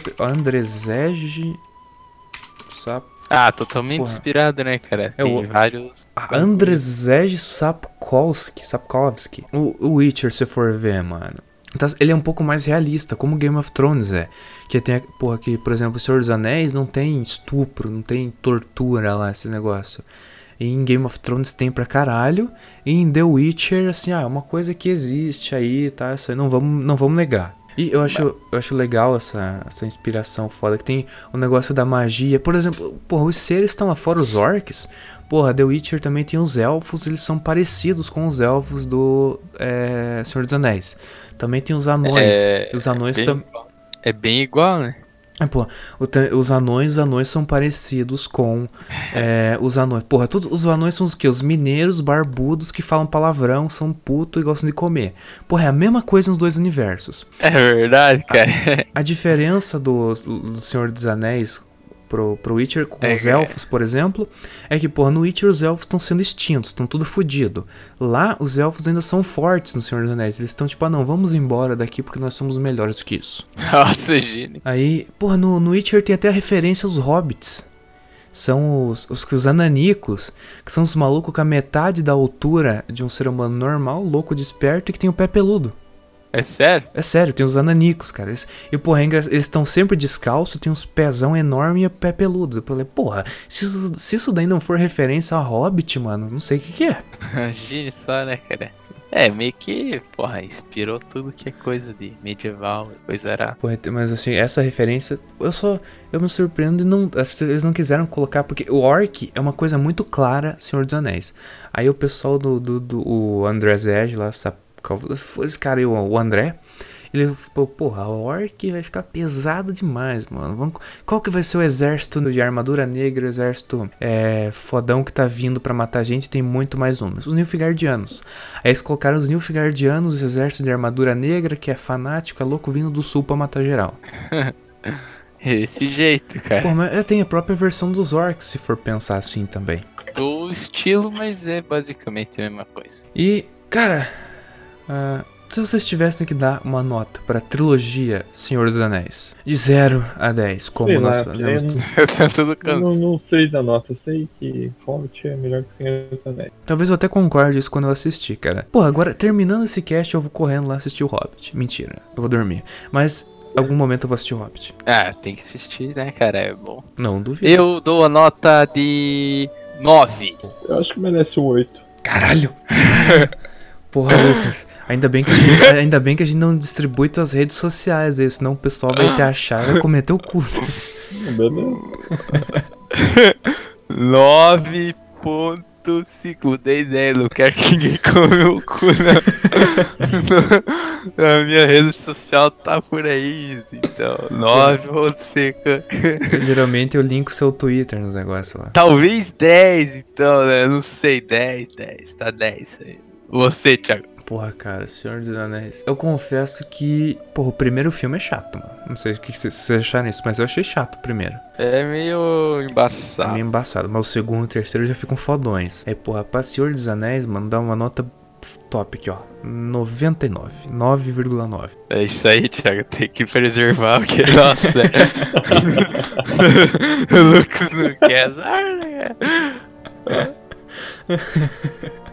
Sap... Ah, totalmente Porra. inspirado, né, cara? É Tem o- vários. Ah, Andrzej Sapkowski. Sapkowski. O, o Witcher, se for ver, mano. Tá- Ele é um pouco mais realista, como Game of Thrones é. Que tem, porra, que, por exemplo, o Senhor dos Anéis não tem estupro, não tem tortura lá, esse negócio. E em Game of Thrones tem pra caralho. E em The Witcher, assim, ah, é uma coisa que existe aí, tá? Isso aí não vamos, não vamos negar. E eu acho, eu acho legal essa, essa inspiração foda, que tem o negócio da magia. Por exemplo, porra, os seres estão lá fora, os orcs. Porra, The Witcher também tem os elfos, eles são parecidos com os elfos do é, Senhor dos Anéis. Também tem os anões. É, os anões bem também. É bem igual, né? É, pô, os anões, os anões são parecidos com é, os anões. Porra, todos os anões são os quê? Os mineiros barbudos que falam palavrão, são puto e gostam de comer. Porra, é a mesma coisa nos dois universos. É verdade, cara. A diferença do, do Senhor dos Anéis pro, pro Witcher com É, os é. elfos, por exemplo, é que, porra, no Witcher os elfos estão sendo extintos, estão tudo fodido. Lá, os elfos ainda são fortes no Senhor dos Anéis. Eles estão tipo, ah, não, vamos embora daqui porque nós somos melhores do que isso. Nossa, gênio. Aí, porra, no, no Witcher tem até a referência aos hobbits. São os, os, os ananicos, que são os malucos com a metade da altura de um ser humano normal, louco, desperto e que tem o pé peludo. É sério? É sério, tem os ananicos, cara. Eles, e, porra, é eles estão sempre descalços, tem uns pezão enorme e pé peludo. Eu falei, porra, se isso, se isso daí não for referência a Hobbit, mano, não sei o que, que é. Imagine só, né, cara? É, meio que, porra, inspirou tudo que é coisa de medieval, coisa era. Porra, mas assim, essa referência, eu só. Eu me surpreendo e não. Eles não quiseram colocar, porque o Orc é uma coisa muito clara, Senhor dos Anéis. Aí o pessoal do. do, do o André Zed lá, essa, esse cara aí, o, André. Ele falou, porra, o Orc vai ficar pesado demais, mano. Vamos, qual que vai ser o exército de armadura negra, o exército é, fodão que tá vindo pra matar a gente? Tem muito mais um. Os Nilfgaardianos. Aí eles colocaram os Nilfgaardianos, o exército de armadura negra, que é fanático, é louco, vindo do sul pra matar geral. Esse jeito, cara. Pô, mas tem a própria versão dos orcs, se for pensar assim também. Do estilo, mas é basicamente a mesma coisa. E, cara, ah, se vocês tivessem que dar uma nota pra trilogia Senhor dos Anéis, de 0 a 10, como Sei lá, nós eu fazemos. não- Eu tô tudo Eu cansado. não, não sei da nota, eu sei que Hobbit é melhor que Senhor dos Anéis. Talvez eu até concorde isso quando eu assistir, cara. Pô, agora, terminando esse cast, eu vou correndo lá assistir o Hobbit. Mentira, eu vou dormir. Mas, em algum momento eu vou assistir o Hobbit. Ah, tem que assistir, né, cara? É bom. Não duvido. Eu dou a nota de 9. Eu acho que merece um 8. Caralho! Porra, Lucas, ainda bem, que a gente, ainda bem que a gente não distribui tuas redes sociais aí, senão o pessoal vai te achar e vai cometer o cu. Beleza? 9.5. Dei ideia, não quero que ninguém come o cu, não. A minha rede social tá por aí, então. 9.5. Geralmente eu linko seu Twitter nos negócios lá. Talvez 10, então, né? Não sei, 10, 10. Tá 10 aí. Você, Thiago. Porra, cara, Senhor dos Anéis. Eu confesso que, porra, o primeiro filme é chato, mano. Não sei o que vocês acharam nisso, mas eu achei chato o primeiro. É meio embaçado. meio embaçado. Mas o segundo e o terceiro já ficam fodões. Aí, porra, pra Senhor dos Anéis, mano, dá uma nota top aqui, ó. 99. 9,9. É isso aí, Thiago. Tem que preservar o que é nosso, né? o Lucas não quer.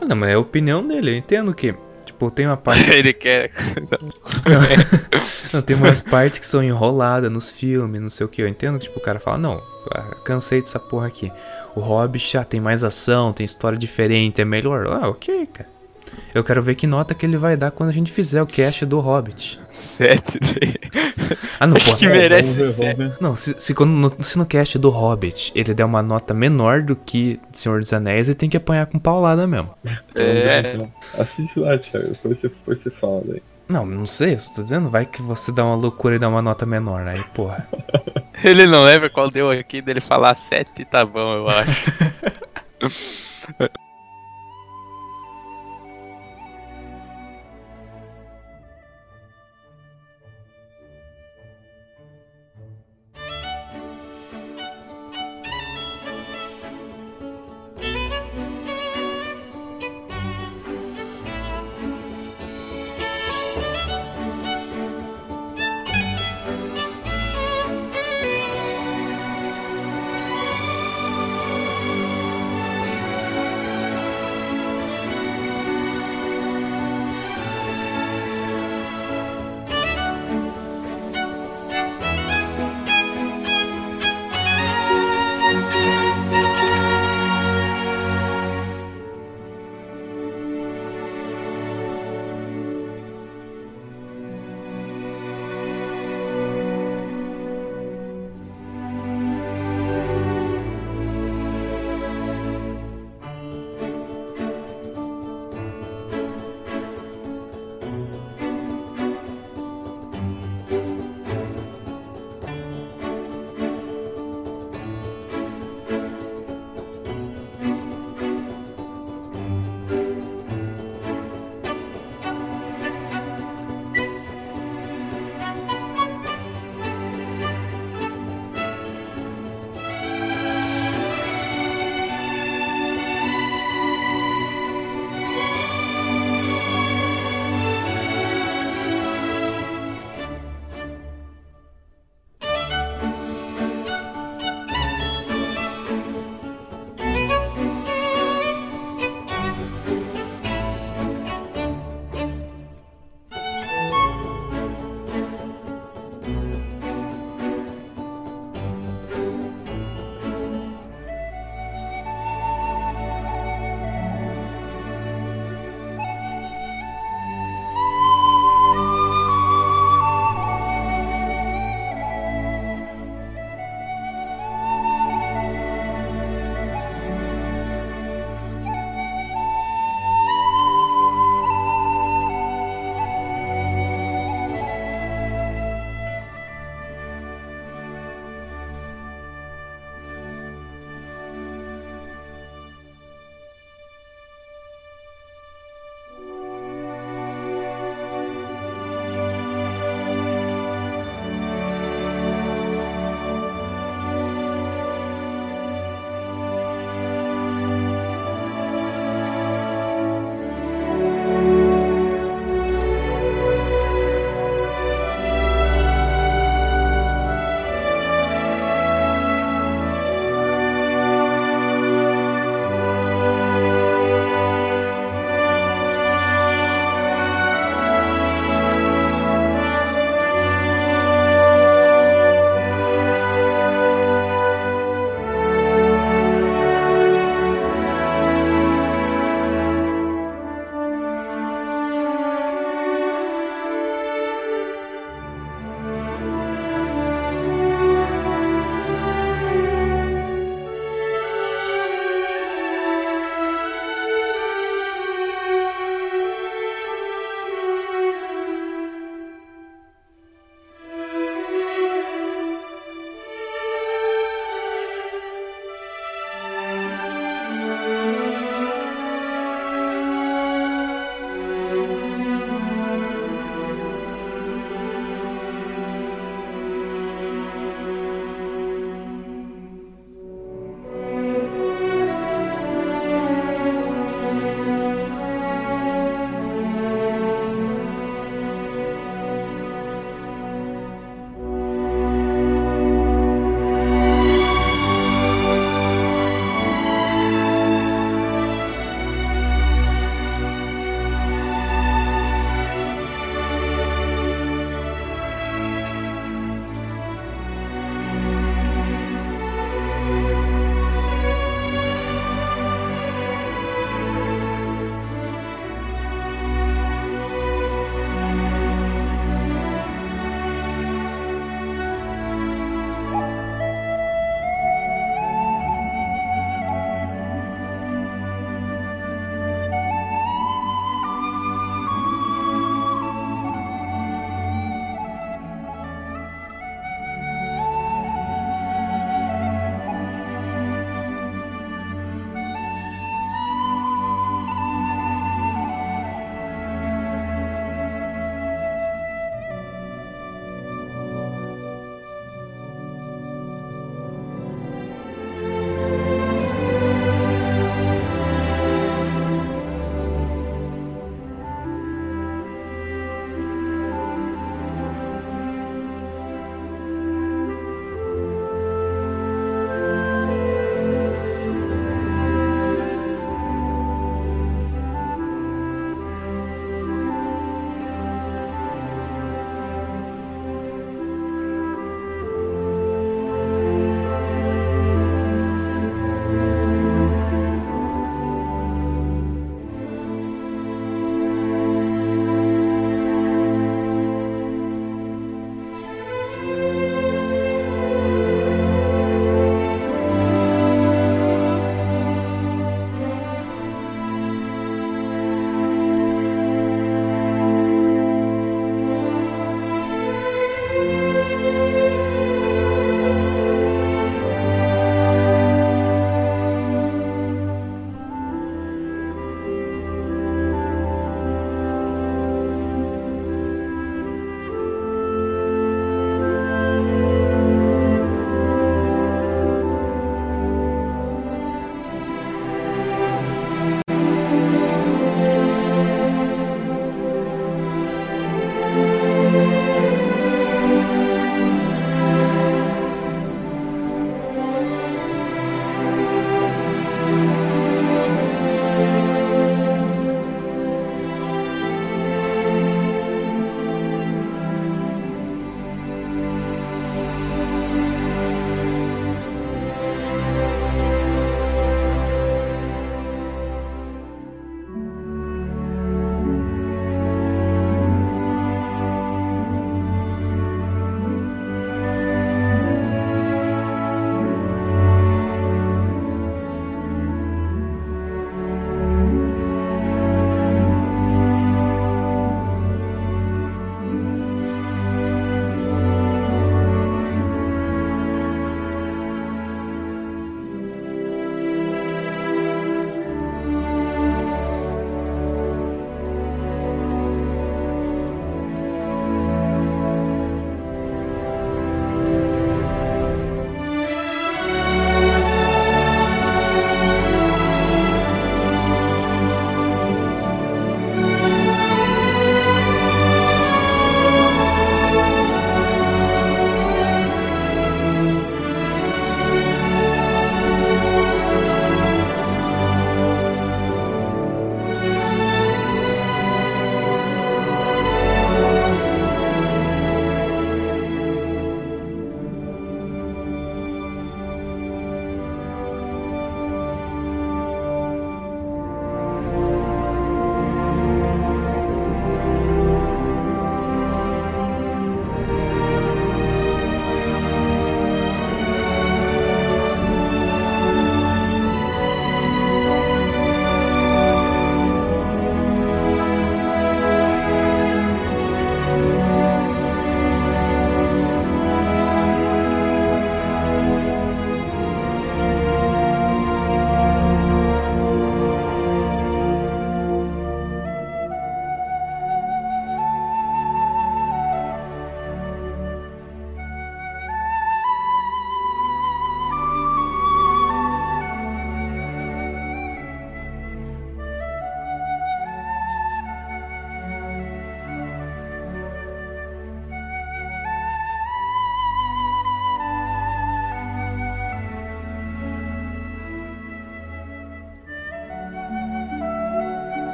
Ah, não, mas é a opinião dele, eu entendo que. Tipo, tem uma parte. Ele quer. Não, tem umas partes que são enroladas nos filmes, não sei o que. Eu entendo que, tipo, o cara fala, não, ah, cansei dessa porra aqui. O Hobbit já tem mais ação, tem história diferente, é melhor. Ah, ok, cara. Eu quero ver que nota que ele vai dar quando a gente fizer o cast do Hobbit. 7 Ah, não, Acho porra. que É, merece. Não, se, se, quando no, se no cast do Hobbit ele der uma nota menor do que Senhor dos Anéis, ele tem que apanhar com paulada mesmo. É. Vamos ver. Assiste lá, Thiago. Depois você, depois você fala daí. Não, não sei, eu tô dizendo, vai que você dá uma loucura e dá uma nota menor, aí, porra. Ele não lembra qual deu aqui dele falar 7, tá bom, eu acho.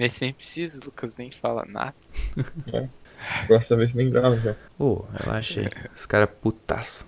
Nesse nem precisa, o Lucas nem fala nada. Próxima vez nem grava já. Ô, relaxa aí. Os caras putaço.